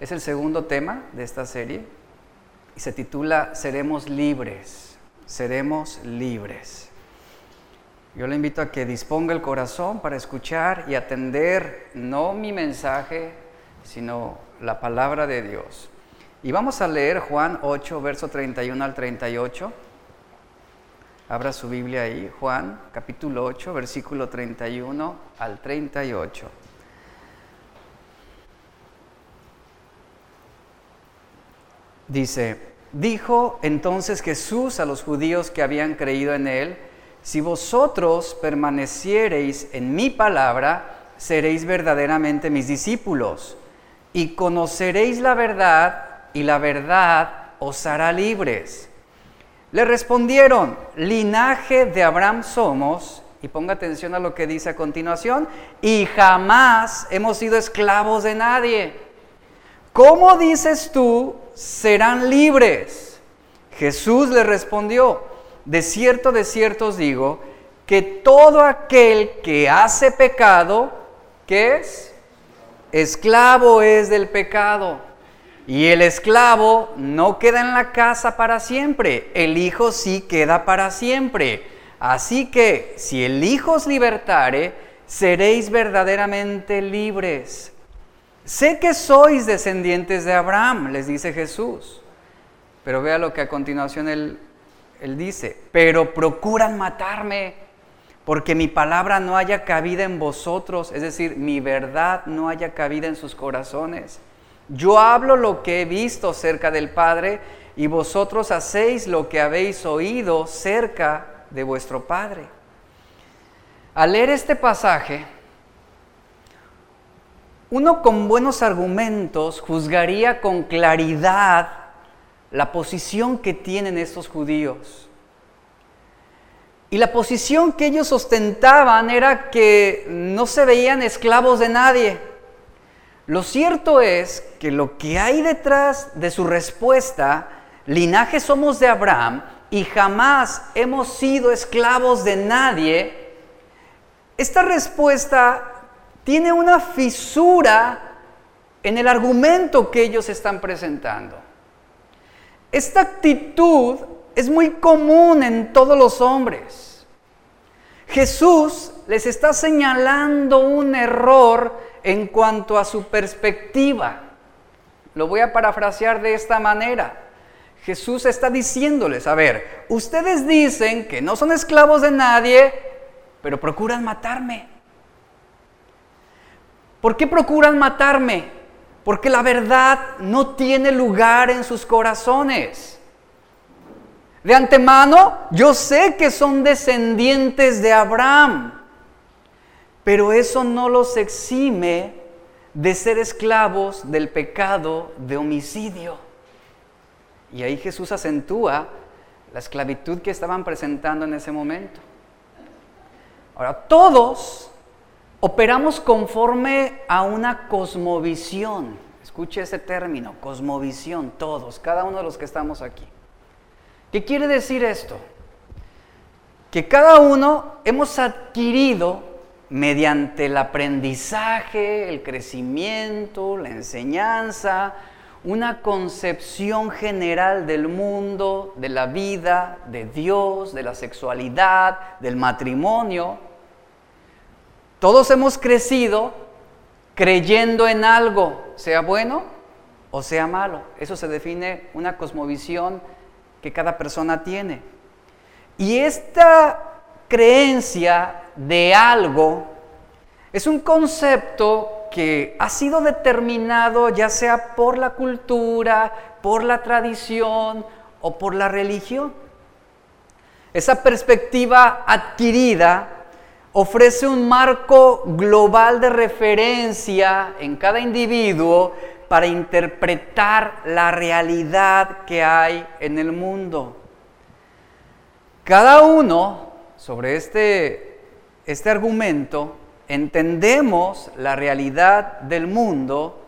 Es el segundo tema de esta serie y se titula Seremos libres, seremos libres. Yo le invito a que disponga el corazón para escuchar y atender no mi mensaje, sino la palabra de Dios. Y vamos a leer Juan 8, verso 31 al 38. Abra su Biblia ahí, Juan capítulo 8, versículo 31 al 38. Dice, dijo entonces Jesús a los judíos que habían creído en él, si vosotros permaneciereis en mi palabra, seréis verdaderamente mis discípulos y conoceréis la verdad y la verdad os hará libres. Le respondieron, linaje de Abraham somos, y ponga atención a lo que dice a continuación, y jamás hemos sido esclavos de nadie. ¿Cómo dices tú, serán libres? Jesús le respondió, de cierto, de cierto os digo, que todo aquel que hace pecado, ¿qué es? Esclavo es del pecado. Y el esclavo no queda en la casa para siempre, el hijo sí queda para siempre. Así que si el hijo os libertare, seréis verdaderamente libres. Sé que sois descendientes de Abraham, les dice Jesús. Pero vea lo que a continuación él él dice, pero procuran matarme porque mi palabra no haya cabida en vosotros, es decir, mi verdad no haya cabida en sus corazones. Yo hablo lo que he visto cerca del Padre y vosotros hacéis lo que habéis oído cerca de vuestro Padre. Al leer este pasaje, uno con buenos argumentos juzgaría con claridad la posición que tienen estos judíos. Y la posición que ellos ostentaban era que no se veían esclavos de nadie. Lo cierto es que lo que hay detrás de su respuesta, linaje somos de Abraham y jamás hemos sido esclavos de nadie, esta respuesta tiene una fisura en el argumento que ellos están presentando. Esta actitud es muy común en todos los hombres. Jesús les está señalando un error en cuanto a su perspectiva. Lo voy a parafrasear de esta manera. Jesús está diciéndoles, a ver, ustedes dicen que no son esclavos de nadie, pero procuran matarme. ¿Por qué procuran matarme? porque la verdad no tiene lugar en sus corazones. De antemano, yo sé que son descendientes de Abraham, pero eso no los exime de ser esclavos del pecado de homicidio. Y ahí Jesús acentúa la esclavitud que estaban presentando en ese momento. Ahora, todos Operamos conforme a una cosmovisión. Escuche ese término, cosmovisión, todos, cada uno de los que estamos aquí. ¿Qué quiere decir esto? Que cada uno hemos adquirido mediante el aprendizaje, el crecimiento, la enseñanza, una concepción general del mundo, de la vida, de Dios, de la sexualidad, del matrimonio, todos hemos crecido creyendo en algo, sea bueno o sea malo. Eso se define una cosmovisión que cada persona tiene. Y esta creencia de algo es un concepto que ha sido determinado ya sea por la cultura, por la tradición o por la religión. Esa perspectiva adquirida ofrece un marco global de referencia en cada individuo para interpretar la realidad que hay en el mundo. Cada uno, sobre este, este argumento, entendemos la realidad del mundo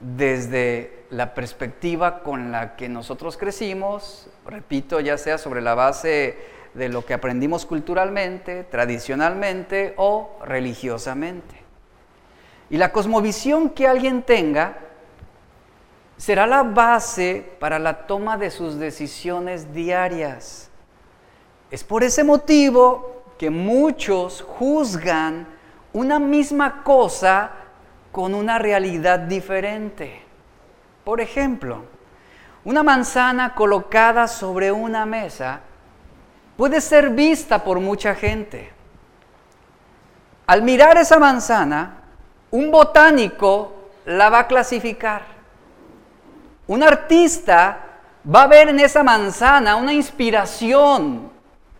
desde la perspectiva con la que nosotros crecimos, repito, ya sea sobre la base de lo que aprendimos culturalmente, tradicionalmente o religiosamente. Y la cosmovisión que alguien tenga será la base para la toma de sus decisiones diarias. Es por ese motivo que muchos juzgan una misma cosa con una realidad diferente. Por ejemplo, una manzana colocada sobre una mesa puede ser vista por mucha gente. Al mirar esa manzana, un botánico la va a clasificar. Un artista va a ver en esa manzana una inspiración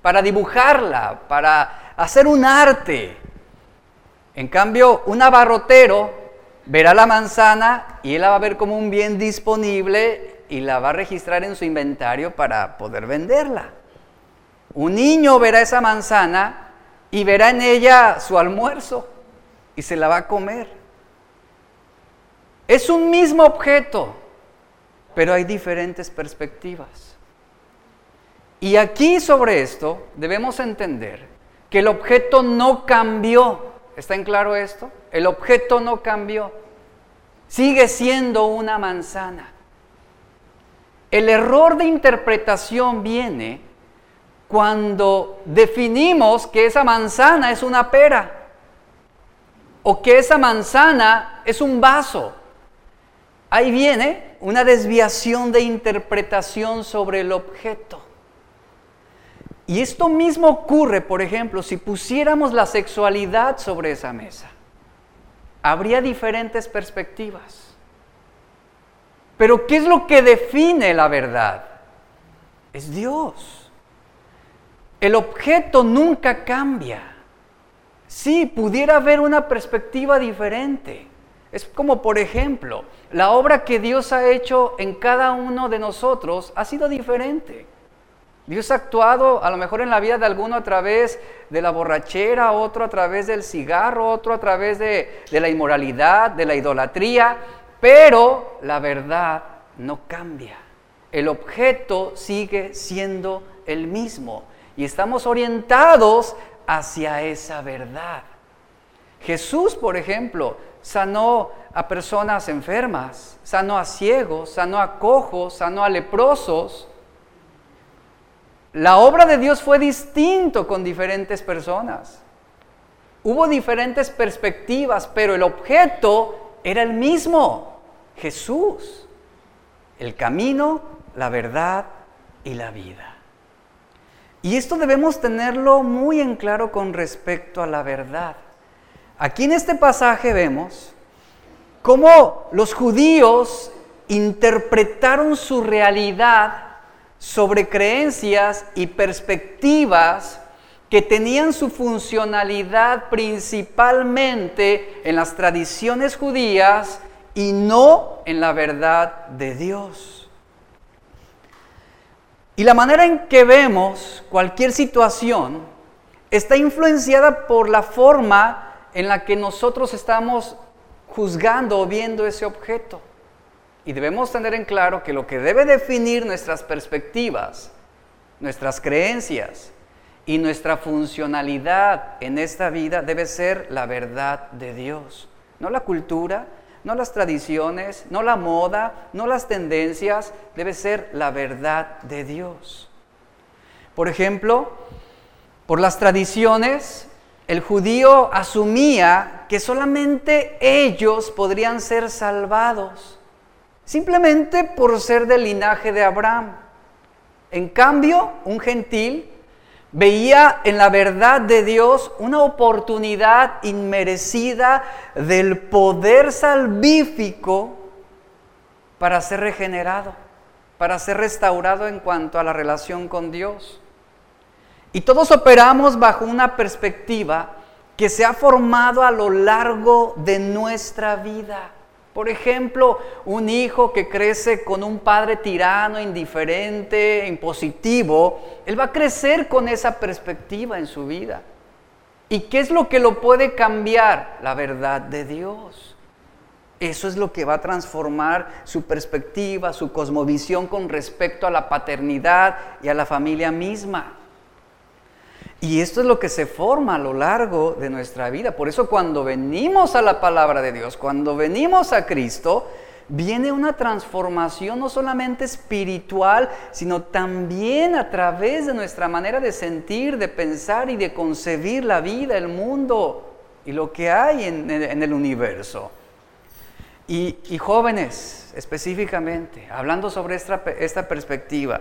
para dibujarla, para hacer un arte. En cambio, un abarrotero verá la manzana y él la va a ver como un bien disponible y la va a registrar en su inventario para poder venderla. Un niño verá esa manzana y verá en ella su almuerzo y se la va a comer. Es un mismo objeto, pero hay diferentes perspectivas. Y aquí sobre esto debemos entender que el objeto no cambió. ¿Está en claro esto? El objeto no cambió. Sigue siendo una manzana. El error de interpretación viene cuando definimos que esa manzana es una pera o que esa manzana es un vaso. Ahí viene una desviación de interpretación sobre el objeto. Y esto mismo ocurre, por ejemplo, si pusiéramos la sexualidad sobre esa mesa. Habría diferentes perspectivas. Pero ¿qué es lo que define la verdad? Es Dios. El objeto nunca cambia. Sí, pudiera haber una perspectiva diferente. Es como, por ejemplo, la obra que Dios ha hecho en cada uno de nosotros ha sido diferente. Dios ha actuado a lo mejor en la vida de alguno a través de la borrachera, otro a través del cigarro, otro a través de, de la inmoralidad, de la idolatría, pero la verdad no cambia. El objeto sigue siendo el mismo y estamos orientados hacia esa verdad. Jesús, por ejemplo, sanó a personas enfermas, sanó a ciegos, sanó a cojos, sanó a leprosos. La obra de Dios fue distinto con diferentes personas. Hubo diferentes perspectivas, pero el objeto era el mismo, Jesús, el camino, la verdad y la vida. Y esto debemos tenerlo muy en claro con respecto a la verdad. Aquí en este pasaje vemos cómo los judíos interpretaron su realidad sobre creencias y perspectivas que tenían su funcionalidad principalmente en las tradiciones judías y no en la verdad de Dios. Y la manera en que vemos cualquier situación está influenciada por la forma en la que nosotros estamos juzgando o viendo ese objeto. Y debemos tener en claro que lo que debe definir nuestras perspectivas, nuestras creencias y nuestra funcionalidad en esta vida debe ser la verdad de Dios, no la cultura, no las tradiciones, no la moda, no las tendencias, debe ser la verdad de Dios. Por ejemplo, por las tradiciones, el judío asumía que solamente ellos podrían ser salvados, simplemente por ser del linaje de Abraham. En cambio, un gentil Veía en la verdad de Dios una oportunidad inmerecida del poder salvífico para ser regenerado, para ser restaurado en cuanto a la relación con Dios. Y todos operamos bajo una perspectiva que se ha formado a lo largo de nuestra vida. Por ejemplo, un hijo que crece con un padre tirano, indiferente, impositivo, él va a crecer con esa perspectiva en su vida. ¿Y qué es lo que lo puede cambiar? La verdad de Dios. Eso es lo que va a transformar su perspectiva, su cosmovisión con respecto a la paternidad y a la familia misma. Y esto es lo que se forma a lo largo de nuestra vida. Por eso cuando venimos a la palabra de Dios, cuando venimos a Cristo, viene una transformación no solamente espiritual, sino también a través de nuestra manera de sentir, de pensar y de concebir la vida, el mundo y lo que hay en, el universo. Y, jóvenes específicamente, hablando sobre esta perspectiva,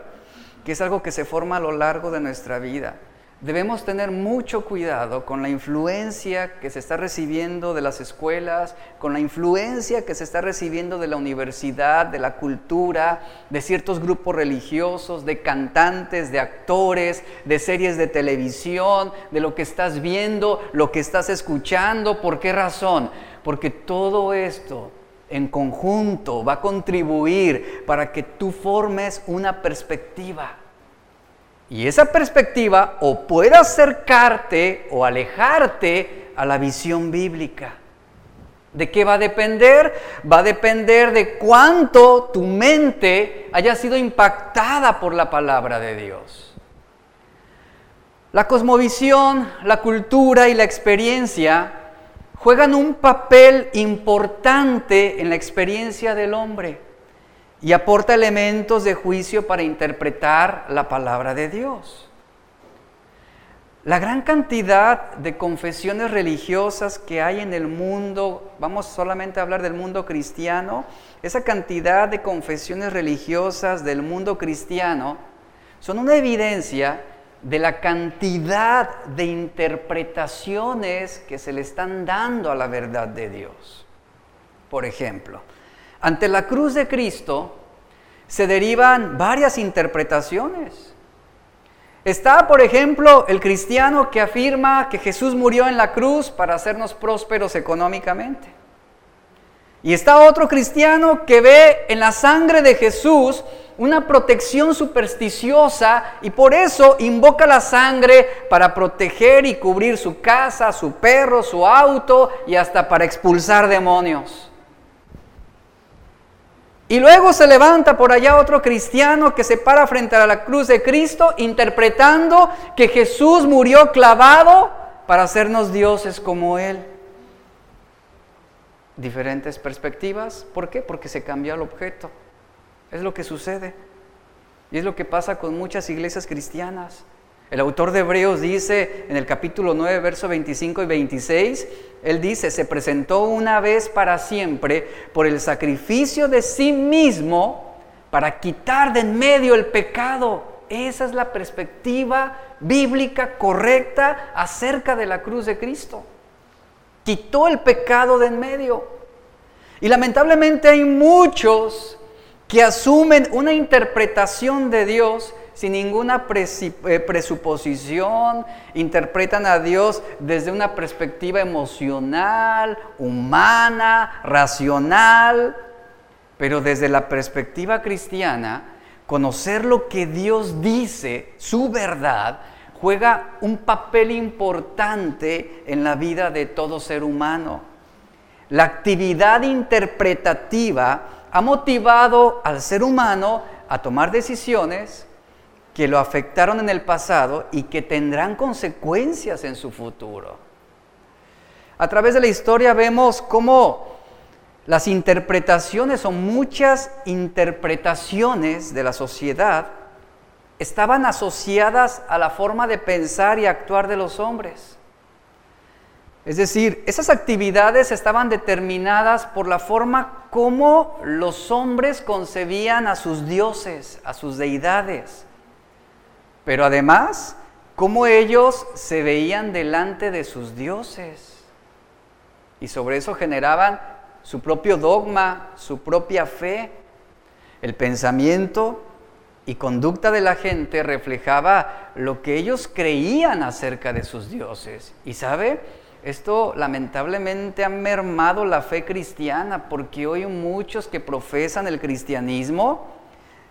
que es algo que se forma a lo largo de nuestra vida. Debemos tener mucho cuidado con la influencia que se está recibiendo de las escuelas, con la influencia que se está recibiendo de la universidad, de la cultura, de ciertos grupos religiosos, de cantantes, de actores, de series de televisión, de lo que estás viendo, lo que estás escuchando. ¿Por qué razón? Porque todo esto en conjunto va a contribuir para que tú formes una perspectiva y esa perspectiva o puede acercarte o alejarte a la visión bíblica. ¿De qué va a depender? Va a depender de cuánto tu mente haya sido impactada por la palabra de Dios. La cosmovisión, la cultura y la experiencia juegan un papel importante en la experiencia del hombre y aporta elementos de juicio para interpretar la palabra de Dios. La gran cantidad de confesiones religiosas que hay en el mundo, vamos solamente a hablar del mundo cristiano, esa cantidad de confesiones religiosas del mundo cristiano son una evidencia de la cantidad de interpretaciones que se le están dando a la verdad de Dios. Por ejemplo, ante la cruz de Cristo se derivan varias interpretaciones. Está, por ejemplo, el cristiano que afirma que Jesús murió en la cruz para hacernos prósperos económicamente. Y está otro cristiano que ve en la sangre de Jesús una protección supersticiosa y por eso invoca la sangre para proteger y cubrir su casa, su perro, su auto y hasta para expulsar demonios. Y luego se levanta por allá otro cristiano que se para frente a la cruz de Cristo interpretando que Jesús murió clavado para hacernos dioses como Él. Diferentes perspectivas. ¿Por qué? Porque se cambió el objeto. Es lo que sucede. Y es lo que pasa con muchas iglesias cristianas. El autor de Hebreos dice en el capítulo 9, verso 25 y 26, él dice, se presentó una vez para siempre por el sacrificio de sí mismo para quitar de en medio el pecado. Esa es la perspectiva bíblica correcta acerca de la cruz de Cristo. Quitó el pecado de en medio. Y lamentablemente hay muchos que asumen una interpretación de Dios sin ninguna eh, presuposición, interpretan a Dios desde una perspectiva emocional, humana, racional, pero desde la perspectiva cristiana, conocer lo que Dios dice, su verdad, juega un papel importante en la vida de todo ser humano. La actividad interpretativa ha motivado al ser humano a tomar decisiones que lo afectaron en el pasado y que tendrán consecuencias en su futuro. A través de la historia vemos cómo las interpretaciones o muchas interpretaciones de la sociedad estaban asociadas a la forma de pensar y actuar de los hombres. Es decir, esas actividades estaban determinadas por la forma como los hombres concebían a sus dioses, a sus deidades pero además cómo ellos se veían delante de sus dioses. Y sobre eso generaban su propio dogma, su propia fe. El pensamiento y conducta de la gente reflejaba lo que ellos creían acerca de sus dioses. Y sabe, esto lamentablemente ha mermado la fe cristiana porque hoy muchos que profesan el cristianismo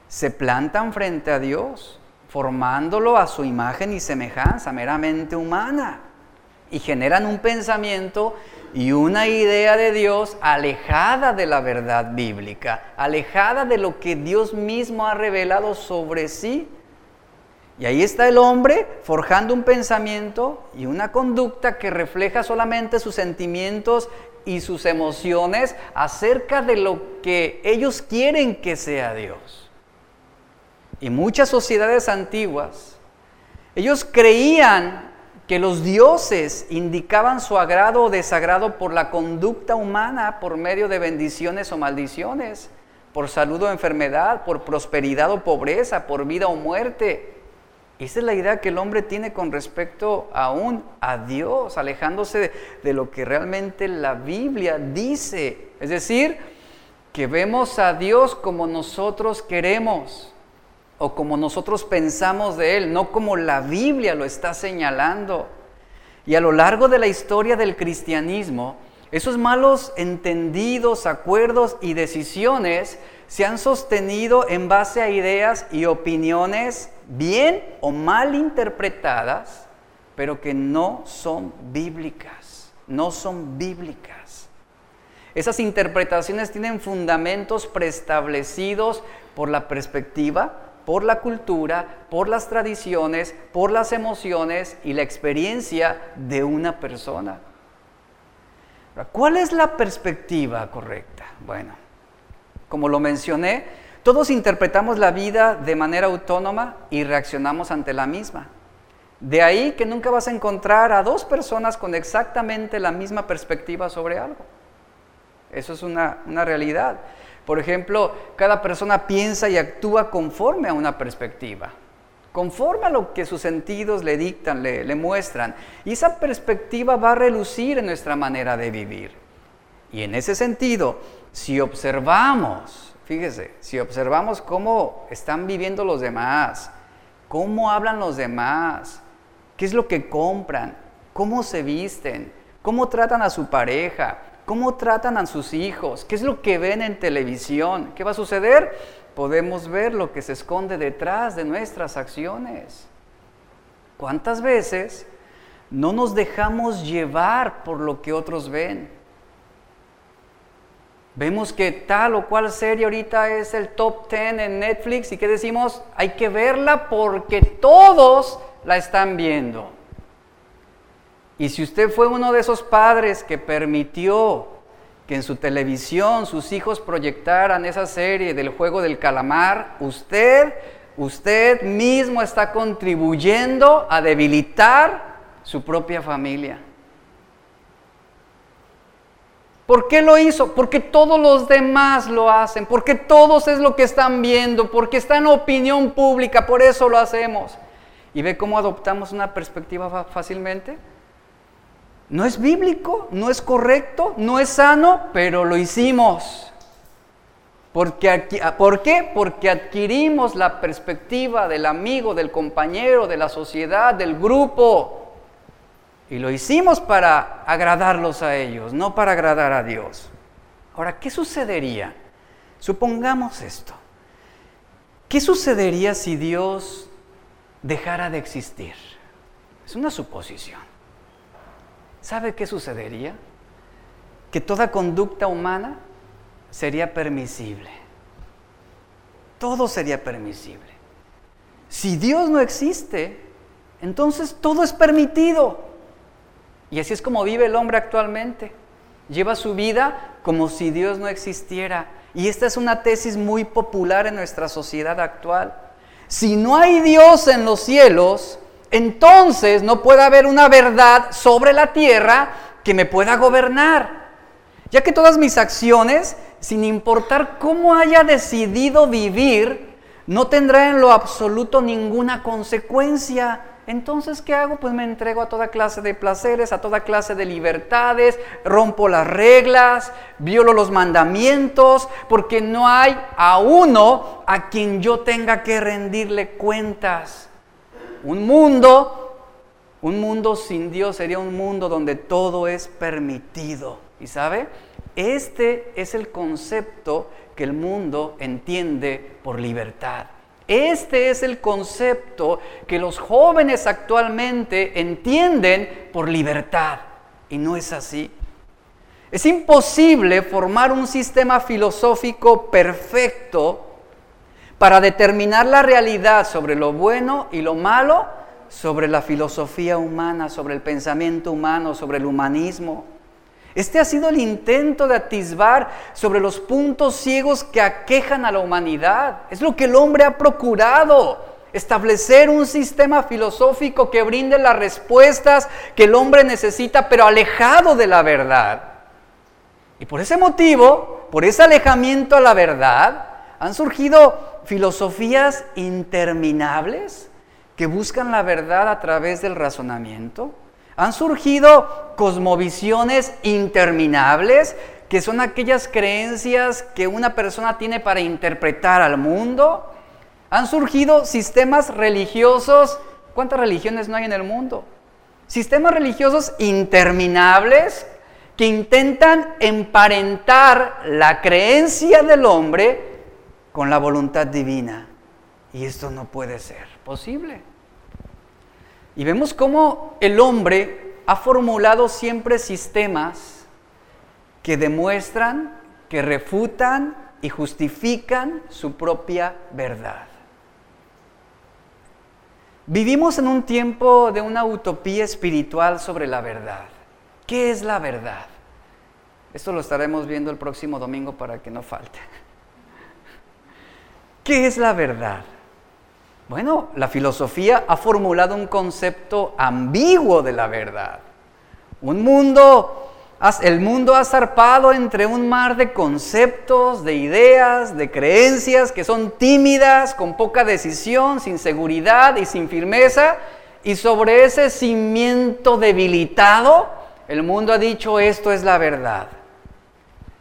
se plantan frente a Dios formándolo a su imagen y semejanza, meramente humana, y generan un pensamiento y una idea de Dios alejada de la verdad bíblica, alejada de lo que Dios mismo ha revelado sobre sí. Y ahí está el hombre forjando un pensamiento y una conducta que refleja solamente sus sentimientos y sus emociones acerca de lo que ellos quieren que sea Dios. Y muchas sociedades antiguas, ellos creían que los dioses indicaban su agrado o desagrado por la conducta humana por medio de bendiciones o maldiciones, por salud o enfermedad, por prosperidad o pobreza, por vida o muerte. Esa es la idea que el hombre tiene con respecto aún a Dios, alejándose de, de, lo que realmente la Biblia dice. Es decir, que vemos a Dios como nosotros queremos o como nosotros pensamos de Él, no como la Biblia lo está señalando. Y a lo largo de la historia del cristianismo, esos malos entendidos, acuerdos y decisiones se han sostenido en base a ideas y opiniones bien o mal interpretadas, pero que no son bíblicas, no son bíblicas. Esas interpretaciones tienen fundamentos preestablecidos por la perspectiva, por la cultura, por las tradiciones, por las emociones y la experiencia de una persona. ¿Cuál es la perspectiva correcta? Bueno, como lo mencioné, todos interpretamos la vida de manera autónoma y reaccionamos ante la misma. De ahí que nunca vas a encontrar a dos personas con exactamente la misma perspectiva sobre algo. Eso es una, una realidad. Por ejemplo, cada persona piensa y actúa conforme a una perspectiva, conforme a lo que sus sentidos le dictan, le, muestran. Y esa perspectiva va a relucir en nuestra manera de vivir. Y en ese sentido, si observamos, fíjese, si observamos cómo están viviendo los demás, cómo hablan los demás, qué es lo que compran, cómo se visten, cómo tratan a su pareja, cómo tratan a sus hijos, qué es lo que ven en televisión, qué va a suceder. Podemos ver lo que se esconde detrás de nuestras acciones. ¿Cuántas veces no nos dejamos llevar por lo que otros ven? Vemos que tal o cual serie ahorita es el top 10 en Netflix y que decimos, hay que verla porque todos la están viendo. Y si usted fue uno de esos padres que permitió que en su televisión sus hijos proyectaran esa serie del juego del calamar, usted, usted mismo está contribuyendo a debilitar su propia familia. ¿Por qué lo hizo? Porque todos los demás lo hacen, porque todos es lo que están viendo, porque está en opinión pública, por eso lo hacemos. ¿Y ve cómo adoptamos una perspectiva fácilmente? No es bíblico, no es correcto, no es sano, pero lo hicimos. Porque, ¿Por qué? Porque adquirimos la perspectiva del amigo, del compañero, de la sociedad, del grupo. Y lo hicimos para agradarlos a ellos, no para agradar a Dios. Ahora, ¿qué sucedería? Supongamos esto. ¿Qué sucedería si Dios dejara de existir? Es una suposición. ¿Sabe qué sucedería? Que toda conducta humana sería permisible. Todo sería permisible. Si Dios no existe, entonces todo es permitido. Y así es como vive el hombre actualmente. Lleva su vida como si Dios no existiera. Y esta es una tesis muy popular en nuestra sociedad actual. Si no hay Dios en los cielos, entonces no puede haber una verdad sobre la tierra que me pueda gobernar. Ya que todas mis acciones, sin importar cómo haya decidido vivir, no tendrán en lo absoluto ninguna consecuencia. Entonces, ¿qué hago? Pues me entrego a toda clase de placeres, a toda clase de libertades, rompo las reglas, violo los mandamientos, porque no hay a uno a quien yo tenga que rendirle cuentas. Un mundo, un mundo sin Dios sería un mundo donde todo es permitido. ¿Y sabe? Este es el concepto que el mundo entiende por libertad. Este es el concepto que los jóvenes actualmente entienden por libertad. Y no es así. Es imposible formar un sistema filosófico perfecto para determinar la realidad sobre lo bueno y lo malo, sobre la filosofía humana, sobre el pensamiento humano, sobre el humanismo. Este ha sido el intento de atisbar sobre los puntos ciegos que aquejan a la humanidad. Es lo que el hombre ha procurado, establecer un sistema filosófico que brinde las respuestas que el hombre necesita, pero alejado de la verdad. Y por ese motivo, por ese alejamiento a la verdad, han surgido filosofías interminables que buscan la verdad a través del razonamiento. Han surgido cosmovisiones interminables, que son aquellas creencias que una persona tiene para interpretar al mundo. Han surgido sistemas religiosos. ¿Cuántas religiones no hay en el mundo? Sistemas religiosos interminables que intentan emparentar la creencia del hombre con la voluntad divina. Y esto no puede ser posible. Y vemos cómo el hombre ha formulado siempre sistemas que demuestran, que refutan y justifican su propia verdad. Vivimos en un tiempo de una utopía espiritual sobre la verdad. ¿Qué es la verdad? Esto lo estaremos viendo el próximo domingo para que no falte. ¿Qué es la verdad? Bueno, la filosofía ha formulado un concepto ambiguo de la verdad. Un mundo, el mundo ha zarpado entre un mar de conceptos, de ideas, de creencias que son tímidas, con poca decisión, sin seguridad y sin firmeza. Y sobre ese cimiento debilitado, el mundo ha dicho esto es la verdad.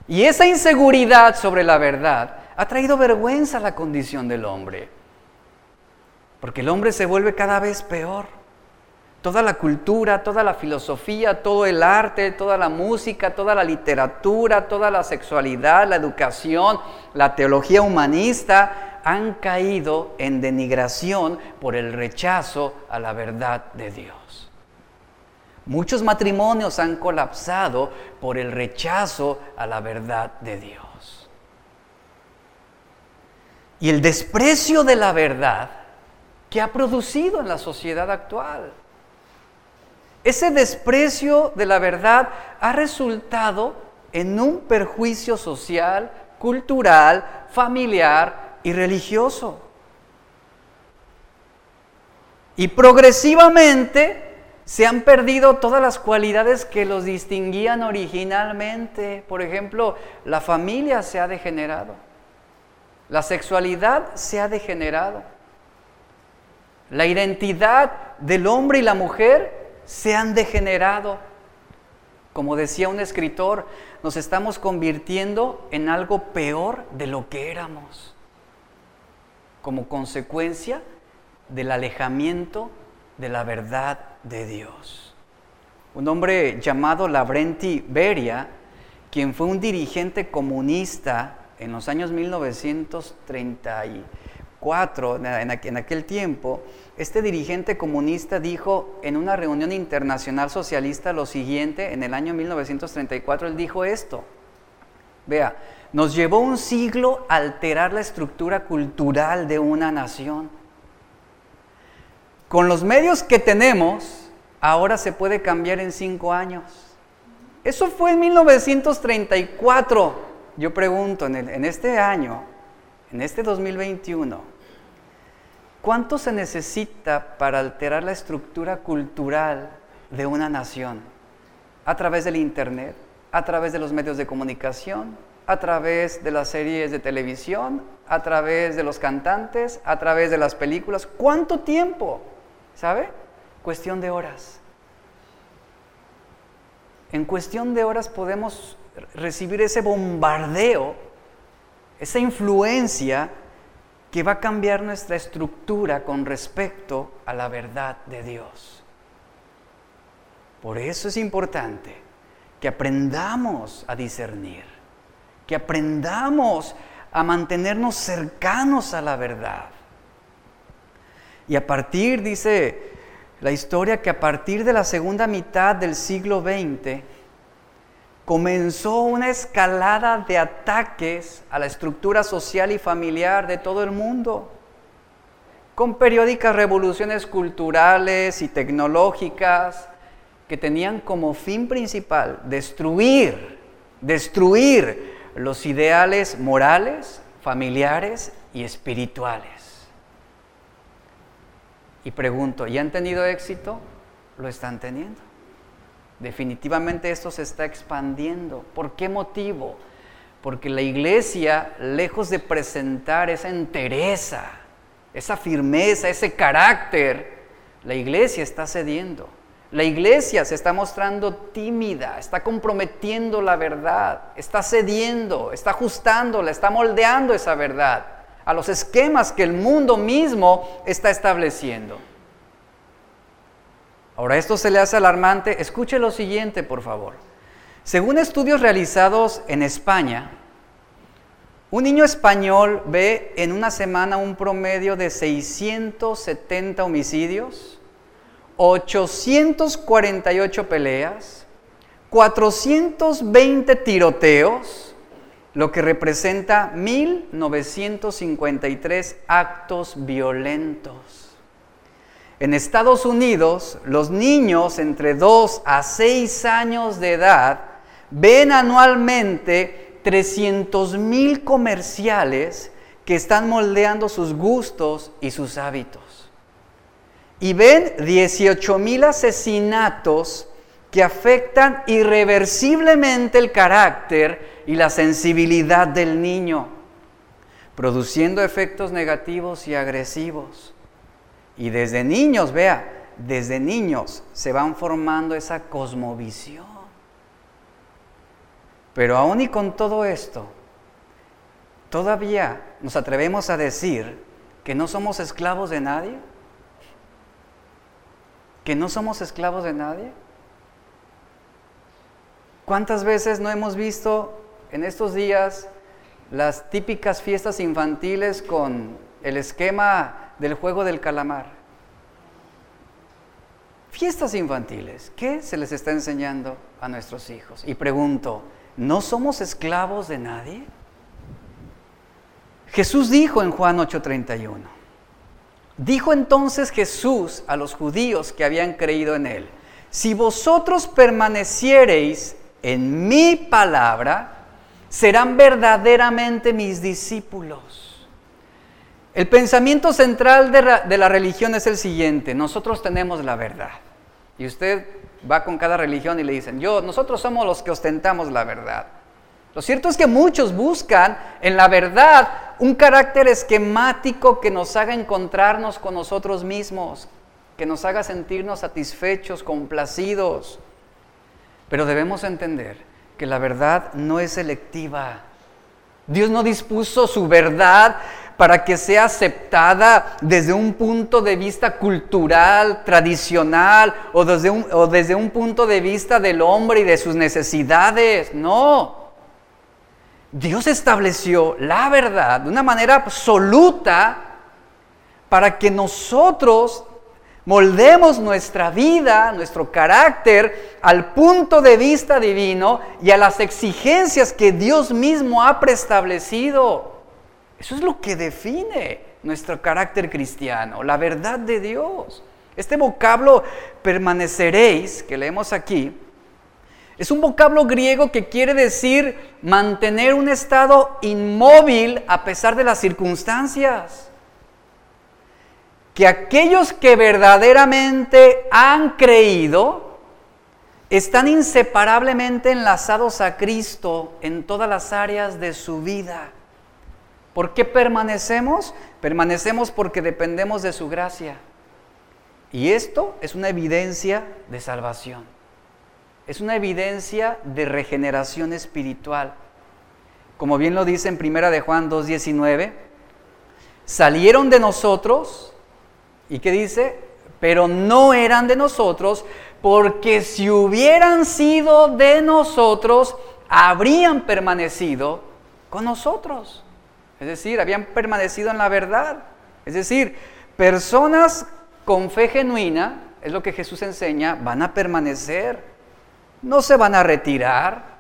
Y esa inseguridad sobre la verdad ha traído vergüenza a la condición del hombre. Porque el hombre se vuelve cada vez peor. Toda la cultura, toda la filosofía, todo el arte, toda la música, toda la literatura, toda la sexualidad, la educación, la teología humanista han caído en denigración por el rechazo a la verdad de Dios. Muchos matrimonios han colapsado por el rechazo a la verdad de Dios. Y el desprecio de la verdad que ha producido en la sociedad actual. Ese desprecio de la verdad ha resultado en un perjuicio social, cultural, familiar y religioso. Y progresivamente se han perdido todas las cualidades que los distinguían originalmente. Por ejemplo, la familia se ha degenerado. La sexualidad se ha degenerado. La identidad del hombre y la mujer se han degenerado. Como decía un escritor, nos estamos convirtiendo en algo peor de lo que éramos, como consecuencia del alejamiento de la verdad de Dios. Un hombre llamado Lavrenti Beria, quien fue un dirigente comunista en los años 1934, en aquel tiempo, este dirigente comunista dijo en una reunión internacional socialista lo siguiente, en el año 1934, él dijo esto, vea, nos llevó un siglo alterar la estructura cultural de una nación. Con los medios que tenemos, ahora se puede cambiar en cinco años. Eso fue en 1934. Yo pregunto, en, este año, en este 2021, ¿cuánto se necesita para alterar la estructura cultural de una nación? A través del Internet, a través de los medios de comunicación, a través de las series de televisión, a través de los cantantes, a través de las películas. ¿Cuánto tiempo? ¿Sabe? Cuestión de horas. En cuestión de horas podemos recibir ese bombardeo, esa influencia que va a cambiar nuestra estructura con respecto a la verdad de Dios. Por eso es importante que aprendamos a discernir, que aprendamos a mantenernos cercanos a la verdad. Y a partir, dice la historia, que a partir de la segunda mitad del siglo XX, comenzó una escalada de ataques a la estructura social y familiar de todo el mundo, con periódicas revoluciones culturales y tecnológicas que tenían como fin principal destruir, destruir los ideales morales, familiares y espirituales. Y pregunto, ¿y han tenido éxito? Lo están teniendo. Definitivamente esto se está expandiendo. ¿Por qué motivo? Porque la iglesia, lejos de presentar esa entereza, esa firmeza, ese carácter, la iglesia está cediendo. La iglesia se está mostrando tímida, está comprometiendo la verdad, está cediendo, está ajustándola, está moldeando esa verdad a los esquemas que el mundo mismo está estableciendo. Ahora, esto se le hace alarmante. Escuche lo siguiente, por favor. Según estudios realizados en España, un niño español ve en una semana un promedio de 670 homicidios, 848 peleas, 420 tiroteos, lo que representa 1953 actos violentos. En Estados Unidos, los niños entre 2 a 6 años de edad ven anualmente 300 mil comerciales que están moldeando sus gustos y sus hábitos. Y ven 18 mil asesinatos que afectan irreversiblemente el carácter y la sensibilidad del niño, produciendo efectos negativos y agresivos. Y desde niños, vea, desde niños se van formando esa cosmovisión. Pero aún y con todo esto, todavía nos atrevemos a decir que no somos esclavos de nadie. Que no somos esclavos de nadie. ¿Cuántas veces no hemos visto en estos días las típicas fiestas infantiles con el esquema del juego del calamar. Fiestas infantiles, ¿qué se les está enseñando a nuestros hijos? Y pregunto, ¿no somos esclavos de nadie? Jesús dijo en Juan 8:31, dijo entonces Jesús a los judíos que habían creído en él, si vosotros permaneciereis en mi palabra, serán verdaderamente mis discípulos el pensamiento central de la, religión es el siguiente, nosotros tenemos la verdad. Y usted va con cada religión y le dicen, yo, nosotros somos los que ostentamos la verdad. Lo cierto es que muchos buscan en la verdad un carácter esquemático que nos haga encontrarnos con nosotros mismos, que nos haga sentirnos satisfechos, complacidos. Pero debemos entender que la verdad no es selectiva. Dios no dispuso su verdad para que sea aceptada desde un punto de vista cultural, tradicional o desde un, o desde un punto de vista del hombre y de sus necesidades. No. Dios estableció la verdad de una manera absoluta para que nosotros moldemos nuestra vida, nuestro carácter al punto de vista divino y a las exigencias que Dios mismo ha preestablecido. Eso es lo que define nuestro carácter cristiano, la verdad de Dios. Este vocablo permaneceréis, que leemos aquí, es un vocablo griego que quiere decir mantener un estado inmóvil a pesar de las circunstancias. Que aquellos que verdaderamente han creído están inseparablemente enlazados a Cristo en todas las áreas de su vida. ¿Por qué permanecemos? Permanecemos porque dependemos de su gracia. Y esto es una evidencia de salvación. Es una evidencia de regeneración espiritual. Como bien lo dice en Primera de Juan 2:19, salieron de nosotros y qué dice? Pero no eran de nosotros, porque si hubieran sido de nosotros, habrían permanecido con nosotros. Es decir, habían permanecido en la verdad. Es decir, personas con fe genuina, es lo que Jesús enseña, van a permanecer. No se van a retirar.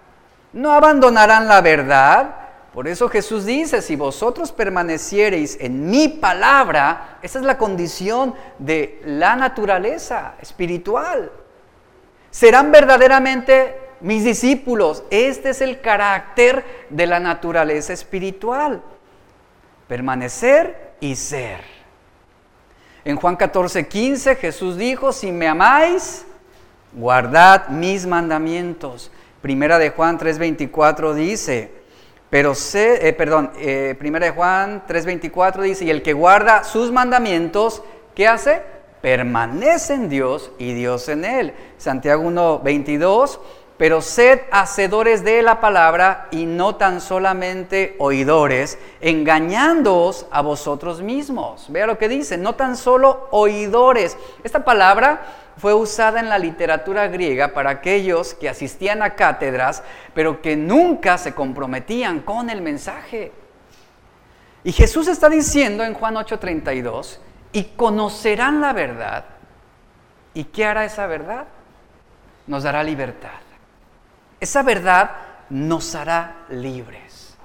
No abandonarán la verdad. Por eso Jesús dice, si vosotros permaneciereis en mi palabra, esa es la condición de la naturaleza espiritual. serán verdaderamente mis discípulos. Este es el carácter de la naturaleza espiritual. Permanecer y ser. En Juan 14, 15 Jesús dijo, si me amáis, guardad mis mandamientos. Primera de Juan 3:24 dice, pero sé, eh, perdón, eh, de Juan 3:24 dice, y el que guarda sus mandamientos, ¿qué hace? Permanece en Dios y Dios en él. Santiago 1:22, pero sed hacedores de la palabra y no tan solamente oidores, engañándoos a vosotros mismos. Vea lo que dice, no tan solo oidores. Esta palabra fue usada en la literatura griega para aquellos que asistían a cátedras, pero que nunca se comprometían con el mensaje. Y Jesús está diciendo en Juan 8:32, y conocerán la verdad. ¿Y qué hará esa verdad? Nos dará libertad. Esa verdad nos hará libres.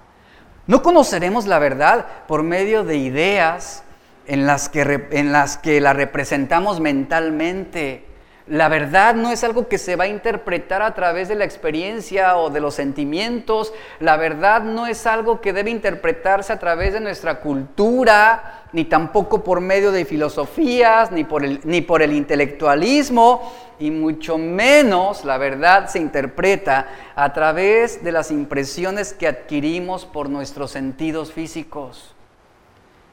No conoceremos la verdad por medio de ideas en las que, en las que la representamos mentalmente. La verdad no es algo que se va a interpretar a través de la experiencia o de los sentimientos. La verdad no es algo que debe interpretarse a través de nuestra cultura, ni tampoco por medio de filosofías, ni por el, ni por el intelectualismo, y mucho menos la verdad se interpreta a través de las impresiones que adquirimos por nuestros sentidos físicos.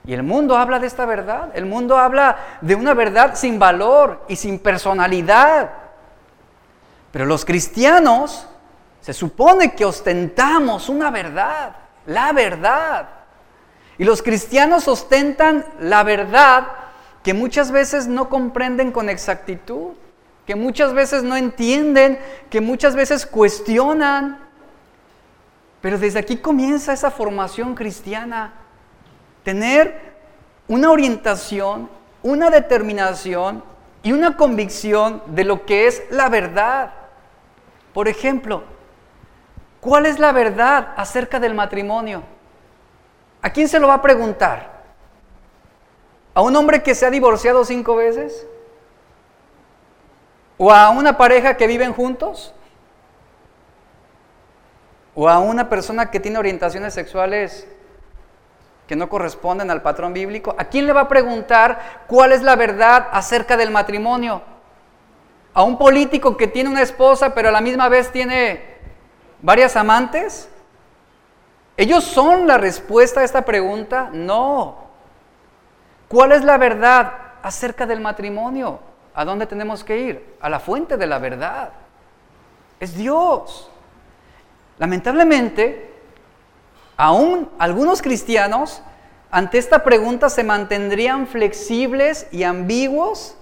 Y el mundo habla de esta verdad. El mundo habla de una verdad sin valor y sin personalidad. Pero los cristianos se supone que ostentamos una verdad, la verdad. Y los cristianos ostentan la verdad que muchas veces no comprenden con exactitud, que muchas veces no entienden, que muchas veces cuestionan. Pero desde aquí comienza esa formación cristiana tener una orientación, una determinación y una convicción de lo que es la verdad. Por ejemplo, ¿cuál es la verdad acerca del matrimonio? ¿A quién se lo va a preguntar? ¿A un hombre que se ha divorciado cinco veces? ¿O a una pareja que viven juntos? ¿O a una persona que tiene orientaciones sexuales que no corresponden al patrón bíblico, ¿a quién le va a preguntar cuál es la verdad acerca del matrimonio? ¿A un político que tiene una esposa pero a la misma vez tiene varias amantes? ¿Ellos son la respuesta a esta pregunta? No. ¿Cuál es la verdad acerca del matrimonio? ¿A dónde tenemos que ir? A la fuente de la verdad. Es Dios. Lamentablemente, Aún algunos cristianos ante esta pregunta se mantendrían flexibles y ambiguos,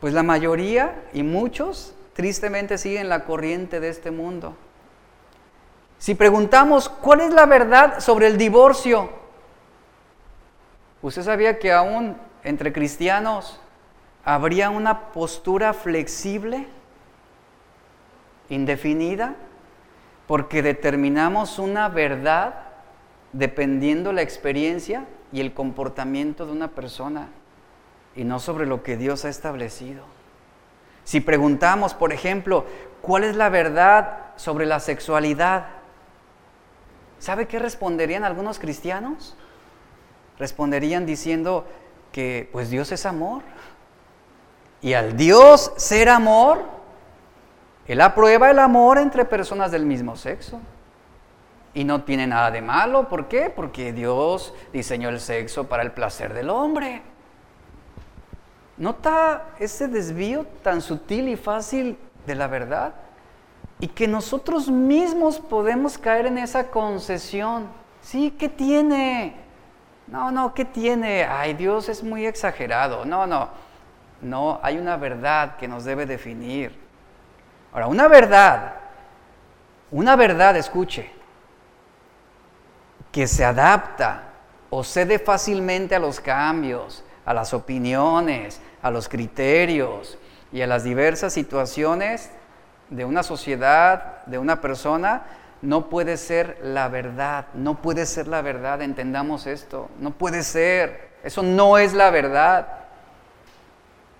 pues la mayoría y muchos tristemente siguen la corriente de este mundo. Si preguntamos, ¿cuál es la verdad sobre el divorcio? ¿Usted sabía que aún entre cristianos habría una postura flexible, indefinida, porque determinamos una verdad dependiendo la experiencia y el comportamiento de una persona y no sobre lo que Dios ha establecido. Si preguntamos, por ejemplo, ¿cuál es la verdad sobre la sexualidad? ¿Sabe qué responderían algunos cristianos? Responderían diciendo que pues Dios es amor. Y al Dios ser amor, Él aprueba el amor entre personas del mismo sexo. Y no tiene nada de malo. ¿Por qué? Porque Dios diseñó el sexo para el placer del hombre. ¿Nota ese desvío tan sutil y fácil de la verdad? Y que nosotros mismos podemos caer en esa concesión. Sí, ¿qué tiene? No, no, ¿qué tiene? Ay, Dios es muy exagerado. No, no. No, hay una verdad que nos debe definir. Ahora, una verdad, una verdad, escuche, que se adapta o cede fácilmente a los cambios, a las opiniones, a los criterios y a las diversas situaciones de una sociedad, de una persona, no puede ser la verdad, no puede ser la verdad, entendamos esto, no puede ser, eso no es la verdad,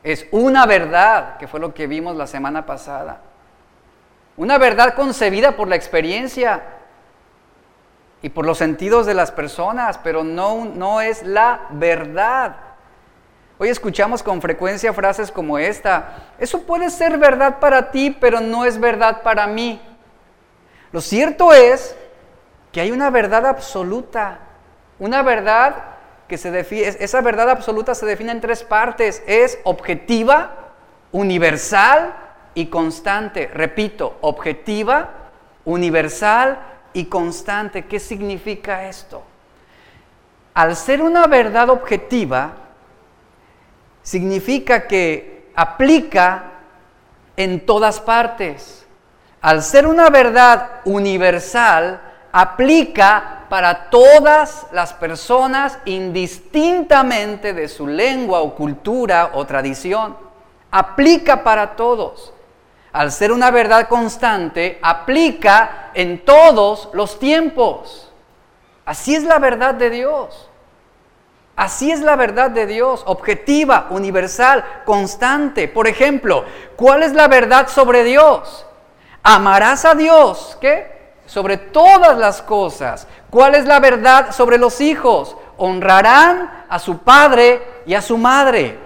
es una verdad, que fue lo que vimos la semana pasada. una verdad concebida por la experiencia y por los sentidos de las personas, pero no, no es la verdad. Hoy escuchamos con frecuencia frases como esta, eso puede ser verdad para ti, pero no es verdad para mí. Lo cierto es que hay una verdad absoluta, una verdad que se define, esa verdad absoluta se define en tres partes, es objetiva, universal y constante. Repito, objetiva, universal y constante. ¿Qué significa esto? Al ser una verdad objetiva, significa que aplica en todas partes. Al ser una verdad universal, aplica para todas las personas indistintamente de su lengua o cultura o tradición. Aplica para todos. Al ser una verdad constante, aplica en todos los tiempos. Así es la verdad de Dios. Así es la verdad de Dios, objetiva, universal, constante. Por ejemplo, ¿cuál es la verdad sobre Dios? Amarás a Dios, ¿qué? Sobre todas las cosas. ¿Cuál es la verdad sobre los hijos? Honrarán a su padre y a su madre.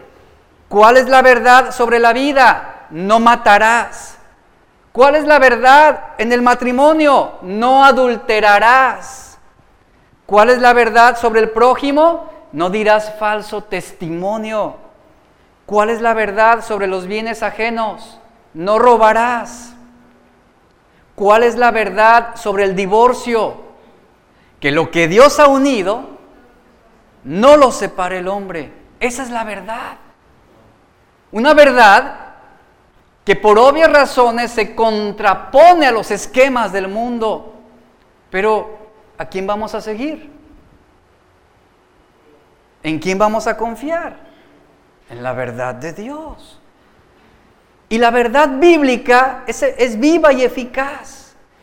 ¿Cuál es la verdad sobre la vida? No matarás. ¿Cuál es la verdad en el matrimonio? No adulterarás. ¿Cuál es la verdad sobre el prójimo? no dirás falso testimonio. ¿Cuál es la verdad sobre los bienes ajenos? No robarás. ¿Cuál es la verdad sobre el divorcio? Que lo que Dios ha unido, no lo separe el hombre. Esa es la verdad. Una verdad que por obvias razones se contrapone a los esquemas del mundo. Pero, ¿a quién vamos a seguir? ¿En quién vamos a confiar? En la verdad de Dios. Y la verdad bíblica es, viva y eficaz.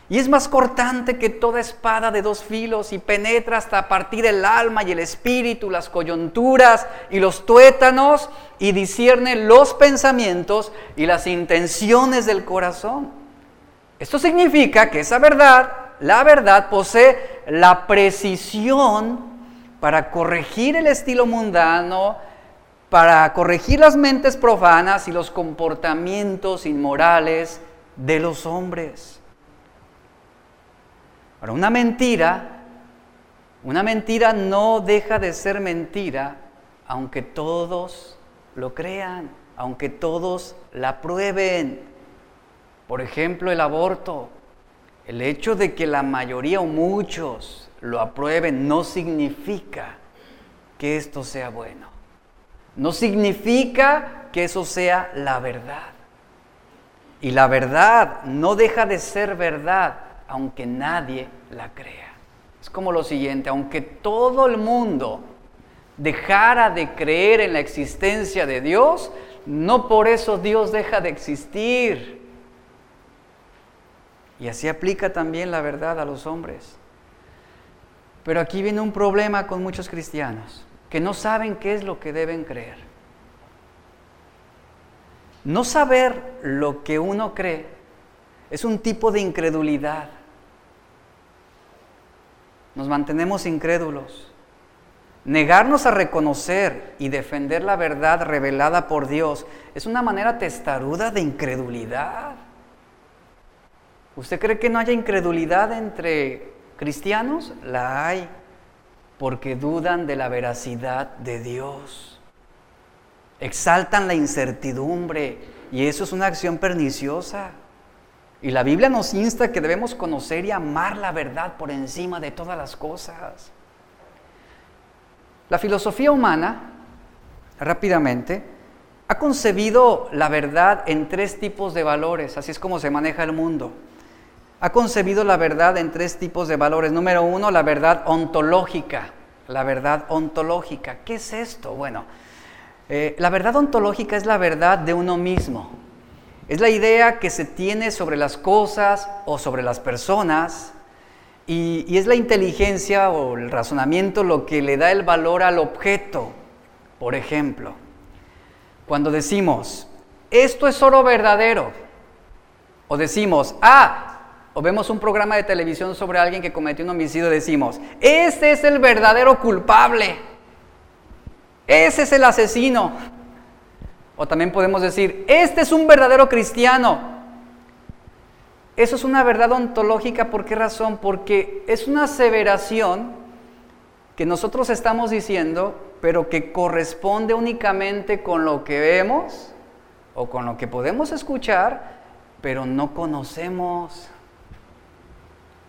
Y es más cortante que toda espada de dos filos y penetra hasta partir el alma y el espíritu, las coyunturas y los tuétanos y discierne los pensamientos y las intenciones del corazón. Esto significa que esa verdad, la verdad, posee la precisión para corregir el estilo mundano, para corregir las mentes profanas y los comportamientos inmorales de los hombres. Ahora, una mentira, una mentira no deja de ser mentira aunque todos lo crean, aunque todos la prueben. Por ejemplo, el aborto. El hecho de que la mayoría o muchos lo aprueben no significa que esto sea bueno. No significa que eso sea la verdad. Y la verdad no deja de ser verdad aunque nadie la crea. Es como lo siguiente, aunque todo el mundo dejara de creer en la existencia de Dios, no por eso Dios deja de existir. Y así aplica también la verdad a los hombres. Pero aquí viene un problema con muchos cristianos, que no saben qué es lo que deben creer. No saber lo que uno cree es un tipo de incredulidad. Nos mantenemos incrédulos. Negarnos a reconocer y defender la verdad revelada por Dios es una manera testaruda de incredulidad. ¿Usted cree que no haya incredulidad entre cristianos la hay porque dudan de la veracidad de Dios. Exaltan la incertidumbre y eso es una acción perniciosa. Y la Biblia nos insta que debemos conocer y amar la verdad por encima de todas las cosas. La filosofía humana, rápidamente, ha concebido la verdad en tres tipos de valores, así es como se maneja el mundo ha concebido la verdad en tres tipos de valores. Número uno, la verdad ontológica. La verdad ontológica. ¿Qué es esto? Bueno, eh, la verdad ontológica es la verdad de uno mismo. Es la idea que se tiene sobre las cosas o sobre las personas y, es la inteligencia o el razonamiento lo que le da el valor al objeto. Por ejemplo, cuando decimos, esto es oro verdadero, O decimos, ah, o vemos un programa de televisión sobre alguien que cometió un homicidio, decimos, este es el verdadero culpable, ese es el asesino. O también podemos decir, este es un verdadero cristiano. Eso es una verdad ontológica, ¿por qué razón? Porque es una aseveración que nosotros estamos diciendo, pero que corresponde únicamente con lo que vemos o con lo que podemos escuchar, pero no conocemos.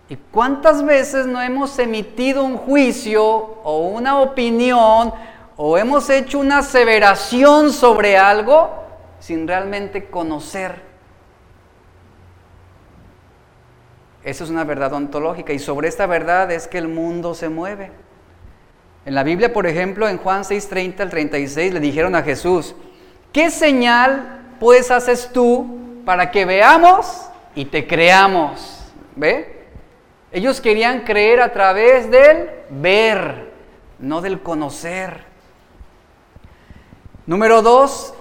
¿Y cuántas veces no hemos emitido un juicio o una opinión o hemos hecho una aseveración sobre algo sin realmente conocer? Esa es una verdad ontológica y sobre esta verdad es que el mundo se mueve. En la Biblia, por ejemplo, en Juan 6:30 al 36 le dijeron a Jesús, ¿qué señal pues haces tú para que veamos y te creamos? ¿Ve? Ellos querían creer a través del ver, no del conocer. Número dos,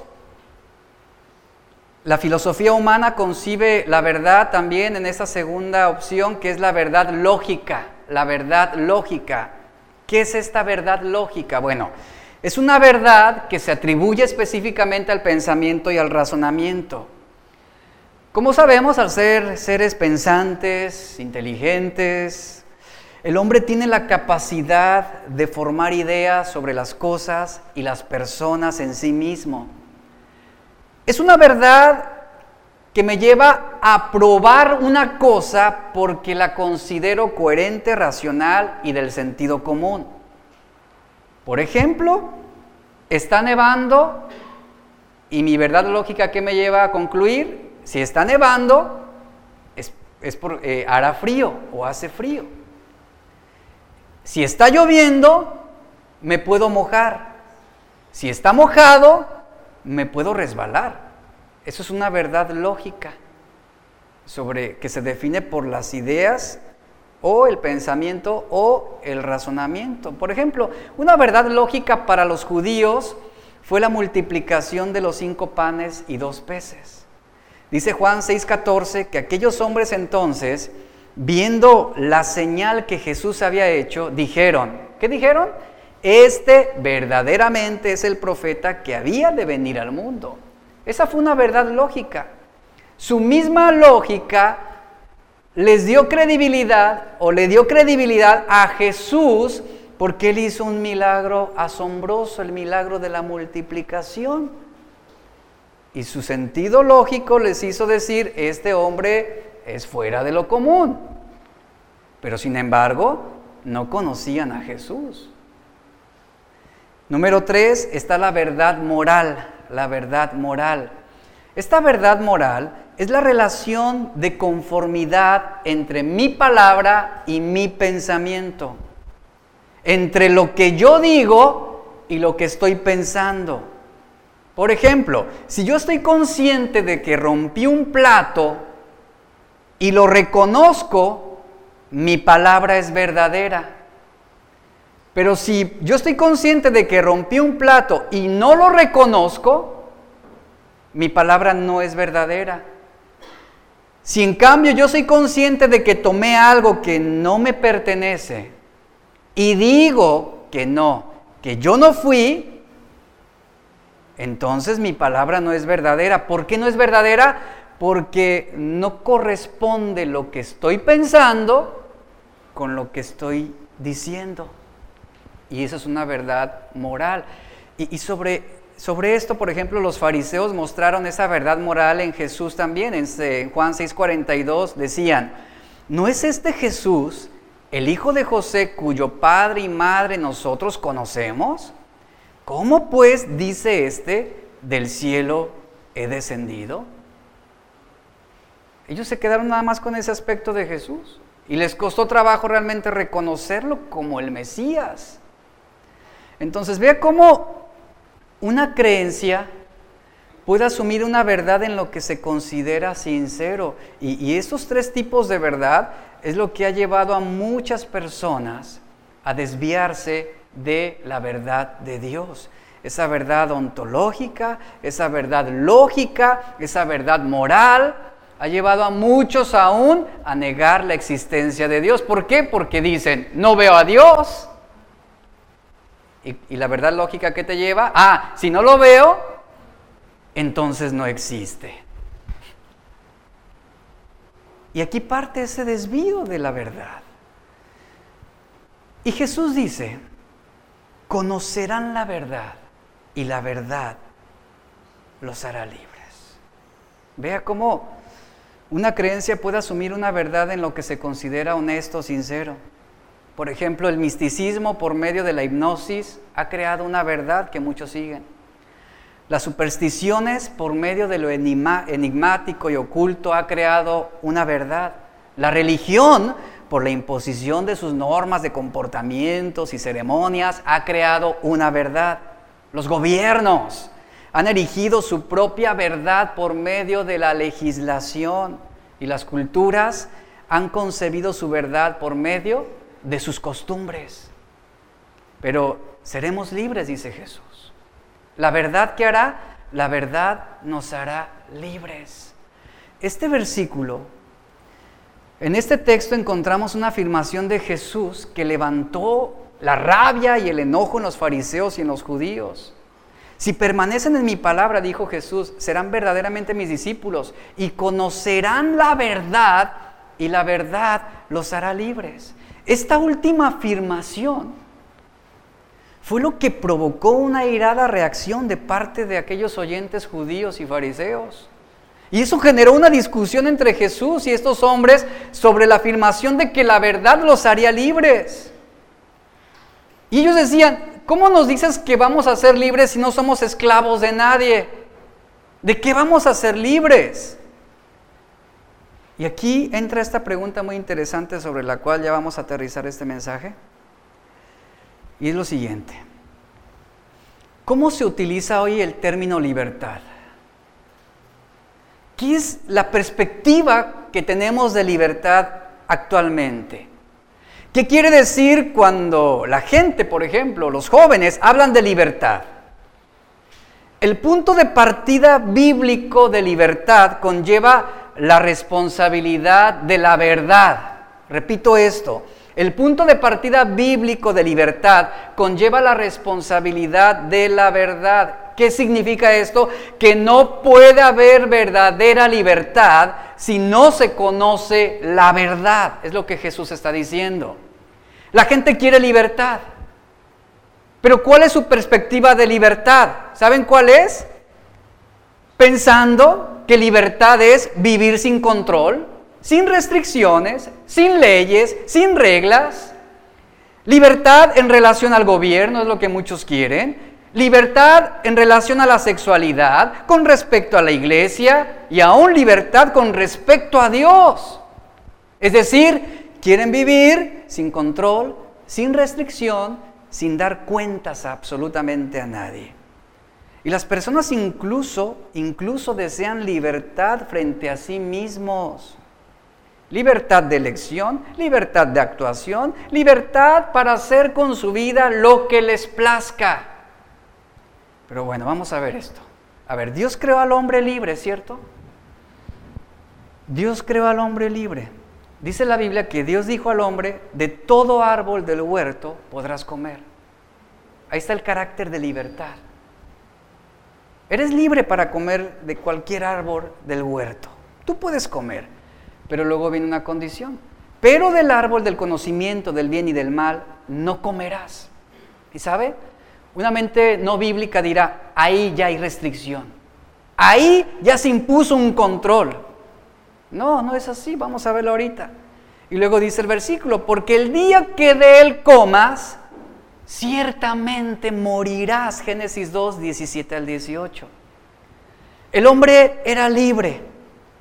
la filosofía humana concibe la verdad también en esa segunda opción, que es la verdad lógica, la verdad lógica. ¿Qué es esta verdad lógica? Bueno, es una verdad que se atribuye específicamente al pensamiento y al razonamiento. Como sabemos, al ser seres pensantes, inteligentes, el hombre tiene la capacidad de formar ideas sobre las cosas y las personas en sí mismo. Es una verdad que me lleva a probar una cosa porque la considero coherente, racional y del sentido común. Por ejemplo, está nevando y mi verdad lógica que me lleva a concluir si está nevando, es, por, eh, hará frío o hace frío. Si está lloviendo, me puedo mojar. Si está mojado, me puedo resbalar. Eso es una verdad lógica sobre que se define por las ideas o el pensamiento o el razonamiento. Por ejemplo, una verdad lógica para los judíos fue la multiplicación de los cinco panes y dos peces. Dice Juan 6:14 que aquellos hombres entonces, viendo la señal que Jesús había hecho, dijeron, ¿qué dijeron? Este verdaderamente es el profeta que había de venir al mundo. Esa fue una verdad lógica. Su misma lógica les dio credibilidad o le dio credibilidad a Jesús porque él hizo un milagro asombroso, el milagro de la multiplicación. Y su sentido lógico les hizo decir, este hombre es fuera de lo común. Pero sin embargo, no conocían a Jesús. Número tres, está la verdad moral, la verdad moral. Esta verdad moral es la relación de conformidad entre mi palabra y mi pensamiento, entre lo que yo digo y lo que estoy pensando. Por ejemplo, si yo estoy consciente de que rompí un plato y lo reconozco, mi palabra es verdadera. Pero si yo estoy consciente de que rompí un plato y no lo reconozco, mi palabra no es verdadera. Si en cambio yo soy consciente de que tomé algo que no me pertenece y digo que no, que yo no fui, entonces mi palabra no es verdadera. ¿Por qué no es verdadera? Porque no corresponde lo que estoy pensando con lo que estoy diciendo. Y esa es una verdad moral. Y, sobre, sobre esto, por ejemplo, los fariseos mostraron esa verdad moral en Jesús también. En, en Juan 6:42 decían, ¿no es este Jesús el hijo de José cuyo padre y madre nosotros conocemos? ¿Cómo pues dice este, del cielo he descendido? Ellos se quedaron nada más con ese aspecto de Jesús y les costó trabajo realmente reconocerlo como el Mesías. Entonces vea cómo una creencia puede asumir una verdad en lo que se considera sincero. Y, y estos tres tipos de verdad es lo que ha llevado a muchas personas a desviarse de la verdad de Dios. Esa verdad ontológica, esa verdad lógica, esa verdad moral, ha llevado a muchos aún a negar la existencia de Dios. ¿Por qué? Porque dicen, no veo a Dios. Y, y la verdad lógica que te lleva, ah, si no lo veo, entonces no existe. Y aquí parte ese desvío de la verdad. Y Jesús dice, conocerán la verdad y la verdad los hará libres. Vea cómo una creencia puede asumir una verdad en lo que se considera honesto, sincero. Por ejemplo, el misticismo por medio de la hipnosis ha creado una verdad que muchos siguen. Las supersticiones por medio de lo enigmático y oculto ha creado una verdad. La religión por la imposición de sus normas de comportamientos y ceremonias ha creado una verdad. Los gobiernos han erigido su propia verdad por medio de la legislación y las culturas han concebido su verdad por medio de sus costumbres. Pero seremos libres, dice Jesús. La verdad que hará, la verdad nos hará libres. Este versículo, en este texto encontramos una afirmación de Jesús que levantó la rabia y el enojo en los fariseos y en los judíos. Si permanecen en mi palabra, dijo Jesús, serán verdaderamente mis discípulos y conocerán la verdad y la verdad los hará libres. Esta última afirmación fue lo que provocó una irada reacción de parte de aquellos oyentes judíos y fariseos. Y eso generó una discusión entre Jesús y estos hombres sobre la afirmación de que la verdad los haría libres. Y ellos decían, ¿Cómo nos dices que vamos a ser libres si no somos esclavos de nadie? ¿De qué vamos a ser libres? Y aquí entra esta pregunta muy interesante sobre la cual ya vamos a aterrizar este mensaje. Y es lo siguiente. ¿Cómo se utiliza hoy el término libertad? ¿Qué es la perspectiva que tenemos de libertad actualmente? ¿Qué quiere decir cuando la gente, por ejemplo, los jóvenes, hablan de libertad? El punto de partida bíblico de libertad conlleva la responsabilidad de la verdad. Repito esto, el punto de partida bíblico de libertad conlleva la responsabilidad de la verdad. ¿Qué significa esto? Que no puede haber verdadera libertad si no se conoce la verdad. Es lo que Jesús está diciendo. La gente quiere libertad. Pero ¿cuál es su perspectiva de libertad? ¿Saben cuál es? Pensando que libertad es vivir sin control, sin restricciones, sin leyes, sin reglas. Libertad en relación al gobierno es lo que muchos quieren. Libertad en relación a la sexualidad, con respecto a la iglesia y aún libertad con respecto a Dios. Es decir, Quieren vivir sin control, sin restricción, sin dar cuentas absolutamente a nadie. Y las personas incluso, incluso desean libertad frente a sí mismos. Libertad de elección, libertad de actuación, libertad para hacer con su vida lo que les plazca. Pero bueno, vamos a ver esto. A ver, Dios creó al hombre libre, ¿cierto? Dios creó al hombre libre. Dice la Biblia que Dios dijo al hombre, de todo árbol del huerto podrás comer. Ahí está el carácter de libertad. Eres libre para comer de cualquier árbol del huerto. Tú puedes comer, pero luego viene una condición. Pero del árbol del conocimiento del bien y del mal no comerás. ¿Y sabe? Una mente no bíblica dirá, ahí ya hay restricción. Ahí ya se impuso un control. No, no es así, vamos a verlo ahorita. Y luego dice el versículo, porque el día que de él comas, ciertamente morirás. Génesis 2, 17 al 18. El hombre era libre,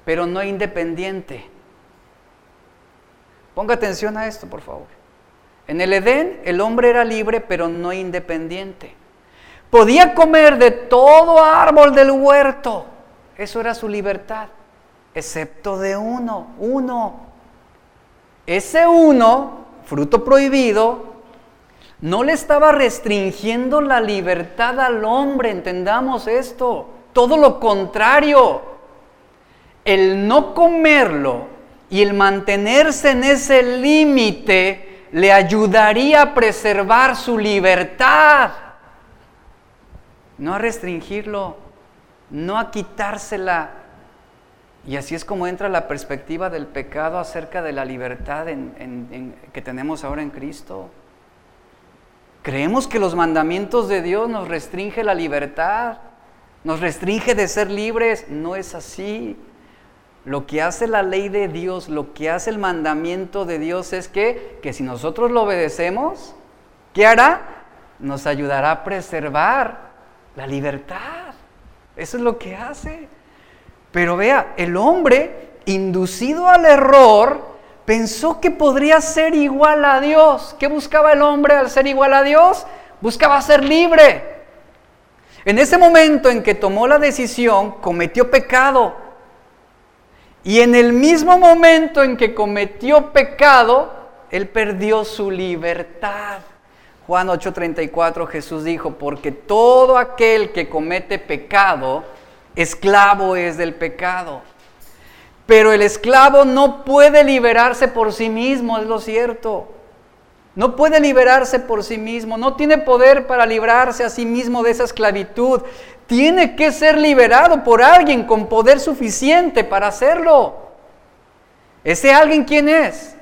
pero no independiente. Ponga atención a esto, por favor. En el Edén el hombre era libre, pero no independiente. Podía comer de todo árbol del huerto. Eso era su libertad excepto de uno, uno. Ese uno, fruto prohibido, no le estaba restringiendo la libertad al hombre, entendamos esto, todo lo contrario. el no comerlo y el mantenerse en ese límite le ayudaría a preservar su libertad, no a restringirlo, no a quitársela. Y así es como entra la perspectiva del pecado acerca de la libertad que tenemos ahora en Cristo. Creemos que los mandamientos de Dios nos restringe la libertad, nos restringe de ser libres. No es así. Lo que hace la ley de Dios, lo que hace el mandamiento de Dios es que, que si nosotros lo obedecemos, ¿qué hará? Nos ayudará a preservar la libertad. Eso es lo que hace. Pero vea, el hombre inducido al error, pensó que podría ser igual a Dios. ¿Qué buscaba el hombre al ser igual a Dios? Buscaba ser libre. En ese momento en que tomó la decisión, cometió pecado. Y en el mismo momento en que cometió pecado, él perdió su libertad. Juan 8:34 Jesús dijo, porque todo aquel que comete pecado, esclavo es del pecado. Pero el esclavo no puede liberarse por sí mismo, es lo cierto. No puede liberarse por sí mismo, no tiene poder para librarse a sí mismo de esa esclavitud. Tiene que ser liberado por alguien con poder suficiente para hacerlo. ¿Ese alguien quién es?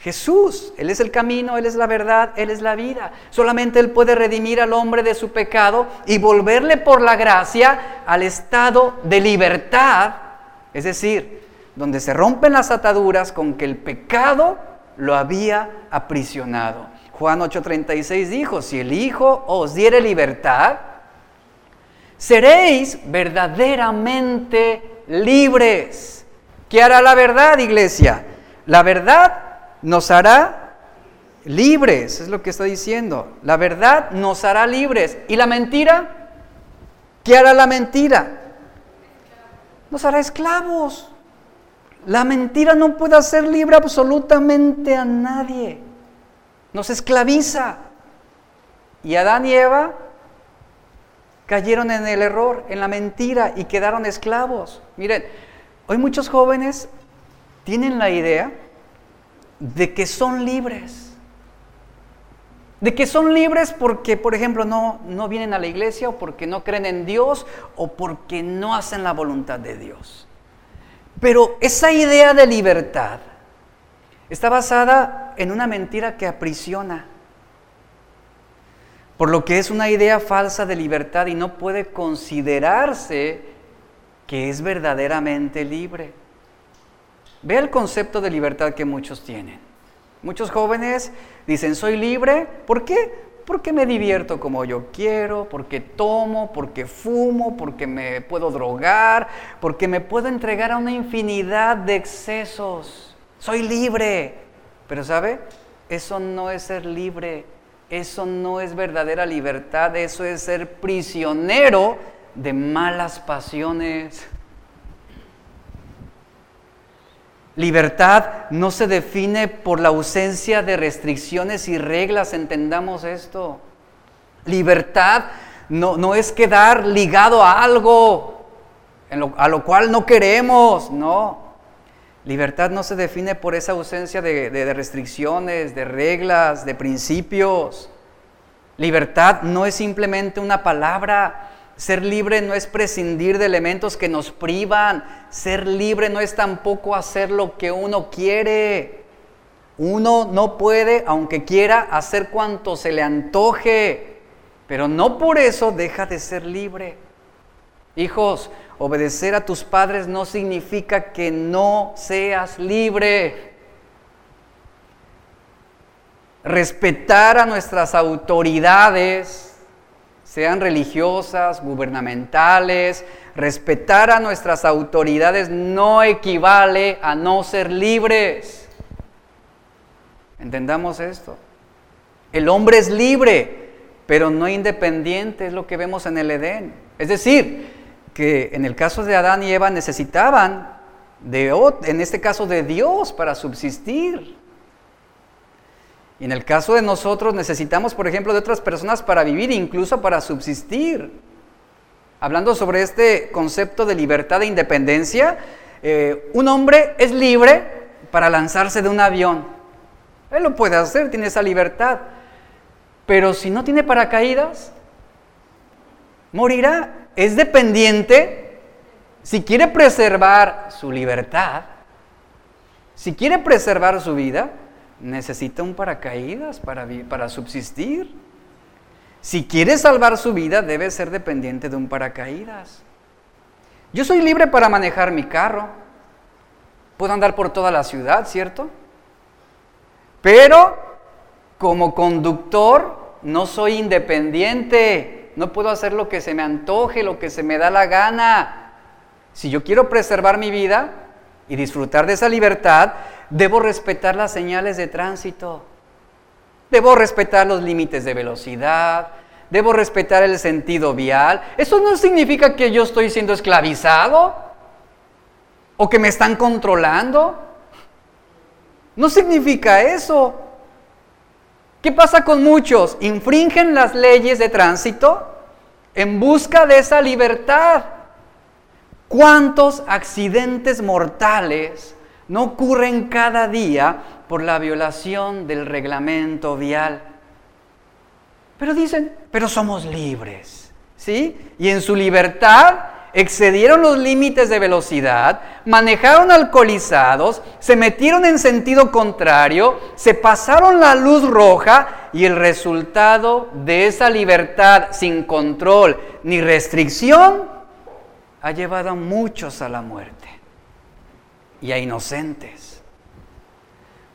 Jesús. Él es el camino, Él es la verdad, Él es la vida. Solamente Él puede redimir al hombre de su pecado y volverle por la gracia al estado de libertad es decir, donde se rompen las ataduras con que el pecado lo había aprisionado. Juan 8:36 dijo, si el Hijo os diere libertad, seréis verdaderamente libres. ¿Qué hará la verdad, iglesia? La verdad nos hará libres, es lo que está diciendo. La verdad nos hará libres. ¿Y la mentira? ¿Qué hará la mentira? nos hará esclavos. La mentira no puede hacer libre absolutamente a nadie. Nos esclaviza. Y Adán y Eva cayeron en el error, en la mentira y quedaron esclavos. Miren, hoy muchos jóvenes tienen la idea de que son libres de que son libres porque, por ejemplo, no, no vienen a la iglesia o porque no creen en Dios o porque no hacen la voluntad de Dios. Pero esa idea de libertad está basada en una mentira que aprisiona, por lo que es una idea falsa de libertad y no puede considerarse que es verdaderamente libre. Ve el concepto de libertad que muchos tienen. Muchos jóvenes dicen, soy libre. ¿Por qué? Porque me divierto como yo quiero, porque tomo, porque fumo, porque me puedo drogar, porque me puedo entregar a una infinidad de excesos. Soy libre. Pero ¿sabe? Eso no es ser libre. Eso no es verdadera libertad. Eso es ser prisionero de malas pasiones. Libertad no se define por la ausencia de restricciones y reglas, entendamos esto. Libertad no, no es quedar ligado a algo a lo cual no queremos, no. Libertad no se define por esa ausencia de restricciones, de reglas, de principios. Libertad no es simplemente una palabra, ser libre no es prescindir de elementos que nos privan. Ser libre no es tampoco hacer lo que uno quiere. Uno no puede, aunque quiera, hacer cuanto se le antoje. Pero no por eso deja de ser libre. Hijos, obedecer a tus padres no significa que no seas libre. Respetar a nuestras autoridades sean religiosas, gubernamentales, respetar a nuestras autoridades no equivale a no ser libres. Entendamos esto. El hombre es libre, pero no independiente, es lo que vemos en el Edén. Es decir, que en el caso de Adán y Eva necesitaban, de, en este caso, de Dios para subsistir. Y en el caso de nosotros necesitamos, por ejemplo, de otras personas para vivir, incluso para subsistir. Hablando sobre este concepto de libertad e independencia, eh, un hombre es libre para lanzarse de un avión. Él lo puede hacer, tiene esa libertad. Pero si no tiene paracaídas, morirá. Es dependiente. Si quiere preservar su libertad, si quiere preservar su vida, necesita un paracaídas para, para subsistir. Si quiere salvar su vida, debe ser dependiente de un paracaídas. Yo soy libre para manejar mi carro. Puedo andar por toda la ciudad, ¿cierto? Pero como conductor no soy independiente. No puedo hacer lo que se me antoje, lo que se me da la gana. Si yo quiero preservar mi vida y disfrutar de esa libertad, debo respetar las señales de tránsito. Debo respetar los límites de velocidad, debo respetar el sentido vial. Eso no significa que yo estoy siendo esclavizado o que me están controlando. No significa eso. ¿Qué pasa con muchos? Infringen las leyes de tránsito en busca de esa libertad. ¿Cuántos accidentes mortales no ocurren cada día por la violación del reglamento vial? Pero dicen, pero somos libres, ¿sí? Y en su libertad excedieron los límites de velocidad, manejaron alcoholizados, se metieron en sentido contrario, se pasaron la luz roja y el resultado de esa libertad sin control ni restricción ha llevado a muchos a la muerte y a inocentes.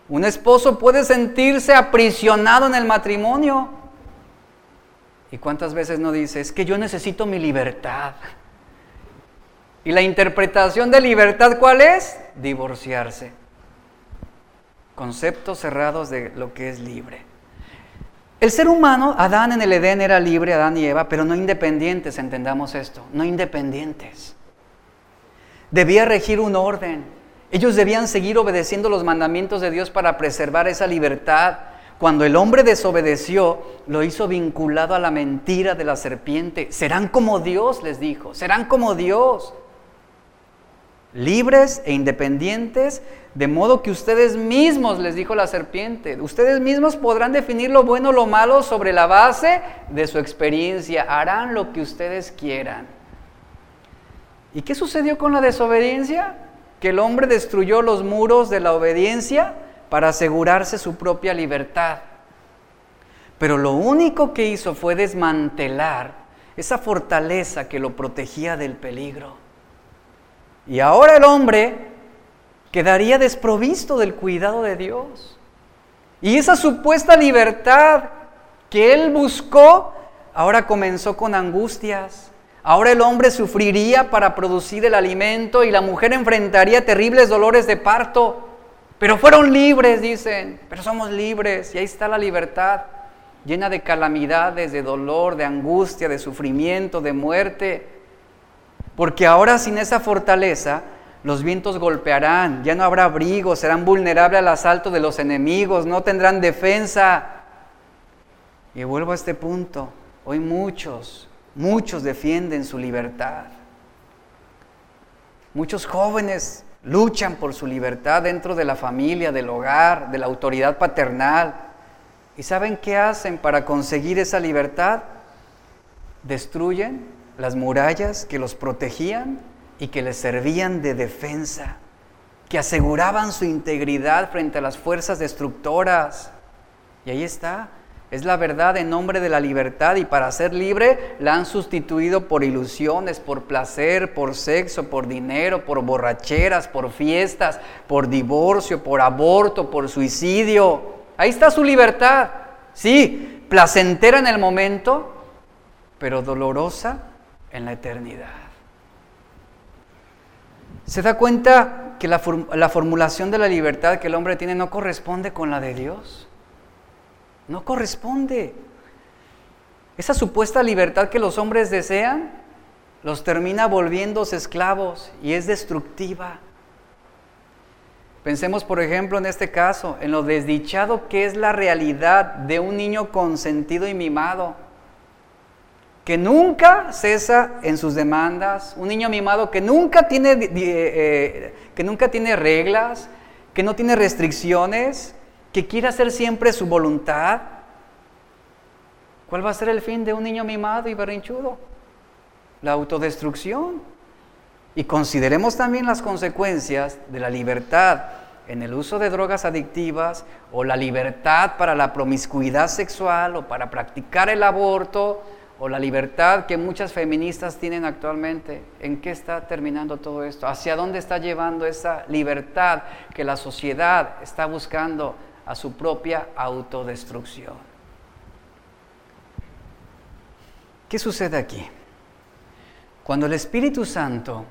Un esposo puede sentirse aprisionado en el matrimonio ¿Y cuántas veces no dice, es que yo necesito mi libertad? ¿Y la interpretación de libertad cuál es? Divorciarse. Conceptos cerrados de lo que es libre. El ser humano, Adán en el Edén era libre, Adán y Eva, pero no independientes, entendamos esto, no independientes. Debía regir un orden. Ellos debían seguir obedeciendo los mandamientos de Dios para preservar esa libertad. Cuando el hombre desobedeció, lo hizo vinculado a la mentira de la serpiente. Serán como Dios, les dijo, serán como Dios. Libres e independientes, de modo que ustedes mismos, les dijo la serpiente, ustedes mismos podrán definir lo bueno o lo malo sobre la base de su experiencia. Harán lo que ustedes quieran. ¿Y qué sucedió con la desobediencia? Que el hombre destruyó los muros de la obediencia para asegurarse su propia libertad. Pero lo único que hizo fue desmantelar esa fortaleza que lo protegía del peligro. Y ahora el hombre quedaría desprovisto del cuidado de Dios. Y esa supuesta libertad que él buscó, ahora comenzó con angustias. Ahora el hombre sufriría para producir el alimento y la mujer enfrentaría terribles dolores de parto. Pero fueron libres, dicen, pero somos libres y ahí está la libertad, llena de calamidades, de dolor, de angustia, de sufrimiento, de muerte. Porque ahora sin esa fortaleza, los vientos golpearán, ya no habrá abrigo, serán vulnerables al asalto de los enemigos, no tendrán defensa. Y vuelvo a este punto, hoy muchos, muchos defienden su libertad. Muchos jóvenes luchan por su libertad dentro de la familia, del hogar, de la autoridad paternal. ¿Y saben qué hacen para conseguir esa libertad? Destruyen las murallas que los protegían y que les servían de defensa, que aseguraban su integridad frente a las fuerzas destructoras. Y ahí está, es la verdad en nombre de la libertad y para ser libre la han sustituido por ilusiones, por placer, por sexo, por dinero, por borracheras, por fiestas, por divorcio, por aborto, por suicidio. Ahí está su libertad. Sí, placentera en el momento, pero dolorosa en la eternidad. ¿Se da cuenta que la, la formulación de la libertad que el hombre tiene no corresponde con la de Dios? No corresponde. Esa supuesta libertad que los hombres desean los termina volviéndose esclavos y es destructiva. Pensemos, por ejemplo, en este caso, en lo desdichado que es la realidad de un niño consentido y mimado. Que nunca cesa en sus demandas, un niño mimado que nunca tiene, eh, eh, que nunca tiene reglas, que no tiene restricciones, que quiere hacer siempre su voluntad. ¿Cuál va a ser el fin de un niño mimado y berrinchudo? La autodestrucción. Y consideremos también las consecuencias de la libertad en el uso de drogas adictivas o la libertad para la promiscuidad sexual o para practicar el aborto o la libertad que muchas feministas tienen actualmente, ¿en qué está terminando todo esto? ¿Hacia dónde está llevando esa libertad que la sociedad está buscando a su propia autodestrucción? ¿Qué sucede aquí? Cuando el Espíritu Santo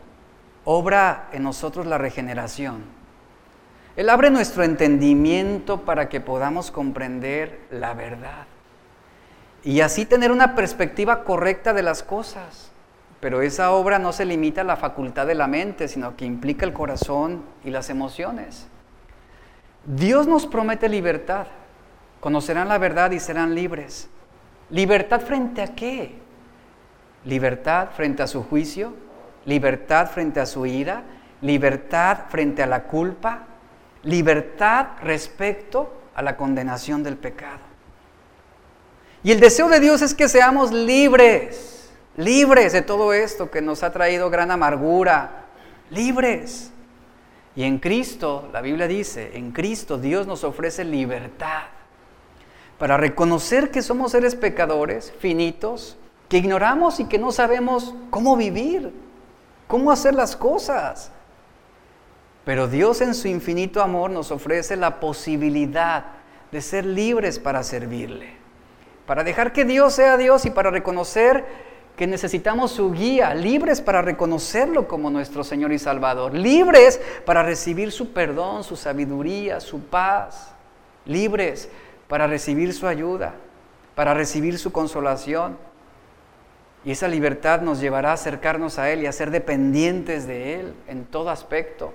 obra en nosotros la regeneración, Él abre nuestro entendimiento para que podamos comprender la verdad y así tener una perspectiva correcta de las cosas. Pero esa obra no se limita a la facultad de la mente, sino que implica el corazón y las emociones. Dios nos promete libertad. Conocerán la verdad y serán libres. ¿Libertad frente a qué? Libertad frente a su juicio, libertad frente a su ira, libertad frente a la culpa, libertad respecto a la condenación del pecado. Y el deseo de Dios es que seamos libres, libres de todo esto que nos ha traído gran amargura, libres. Y en Cristo, la Biblia dice, en Cristo Dios nos ofrece libertad para reconocer que somos seres pecadores, finitos, que ignoramos y que no sabemos cómo vivir, cómo hacer las cosas. Pero Dios en su infinito amor nos ofrece la posibilidad de ser libres para servirle para dejar que Dios sea Dios y para reconocer que necesitamos su guía, libres para reconocerlo como nuestro Señor y Salvador, libres para recibir su perdón, su sabiduría, su paz, libres para recibir su ayuda, para recibir su consolación. Y esa libertad nos llevará a acercarnos a Él y a ser dependientes de Él en todo aspecto.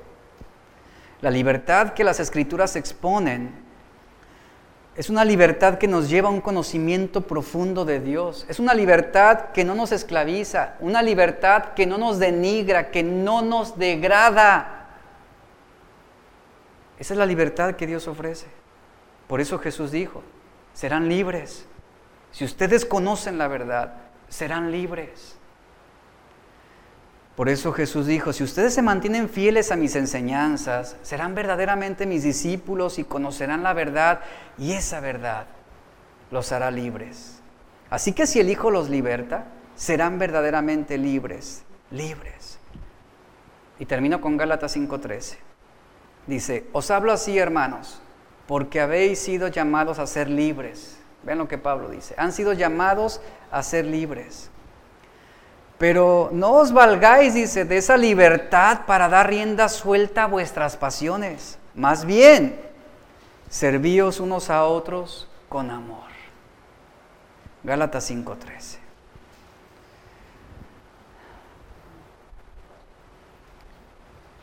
La libertad que las escrituras exponen es una libertad que nos lleva a un conocimiento profundo de Dios. Es una libertad que no nos esclaviza, una libertad que no nos denigra, que no nos degrada. Esa es la libertad que Dios ofrece. Por eso Jesús dijo, serán libres. Si ustedes conocen la verdad, serán libres. Por eso Jesús dijo, si ustedes se mantienen fieles a mis enseñanzas, serán verdaderamente mis discípulos y conocerán la verdad y esa verdad los hará libres. Así que si el Hijo los liberta, serán verdaderamente libres, libres. Y termino con Gálatas 5:13. Dice, os hablo así, hermanos, porque habéis sido llamados a ser libres. Ven lo que Pablo dice, han sido llamados a ser libres. Pero no os valgáis, dice, de esa libertad para dar rienda suelta a vuestras pasiones. Más bien, servíos unos a otros con amor. Gálatas 5:13.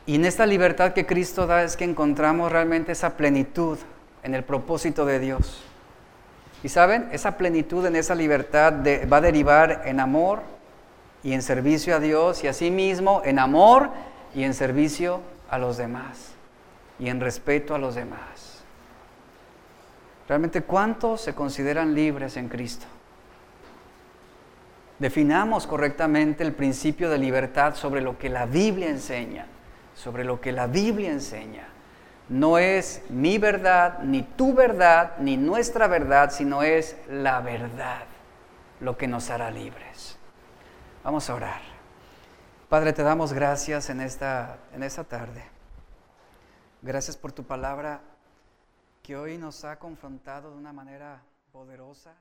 Y en esta libertad que Cristo da es que encontramos realmente esa plenitud en el propósito de Dios. Y saben, esa plenitud en esa libertad va a derivar en amor, y en servicio a Dios y asimismo en amor y en servicio a los demás y en respeto a los demás. Realmente, ¿cuántos se consideran libres en Cristo? Definamos correctamente el principio de libertad sobre lo que la Biblia enseña, sobre lo que la Biblia enseña. No es mi verdad, ni tu verdad, ni nuestra verdad, sino es la verdad lo que nos hará libres. Vamos a orar. Padre, te damos gracias en esta, en esta tarde. Gracias por tu palabra que hoy nos ha confrontado de una manera poderosa.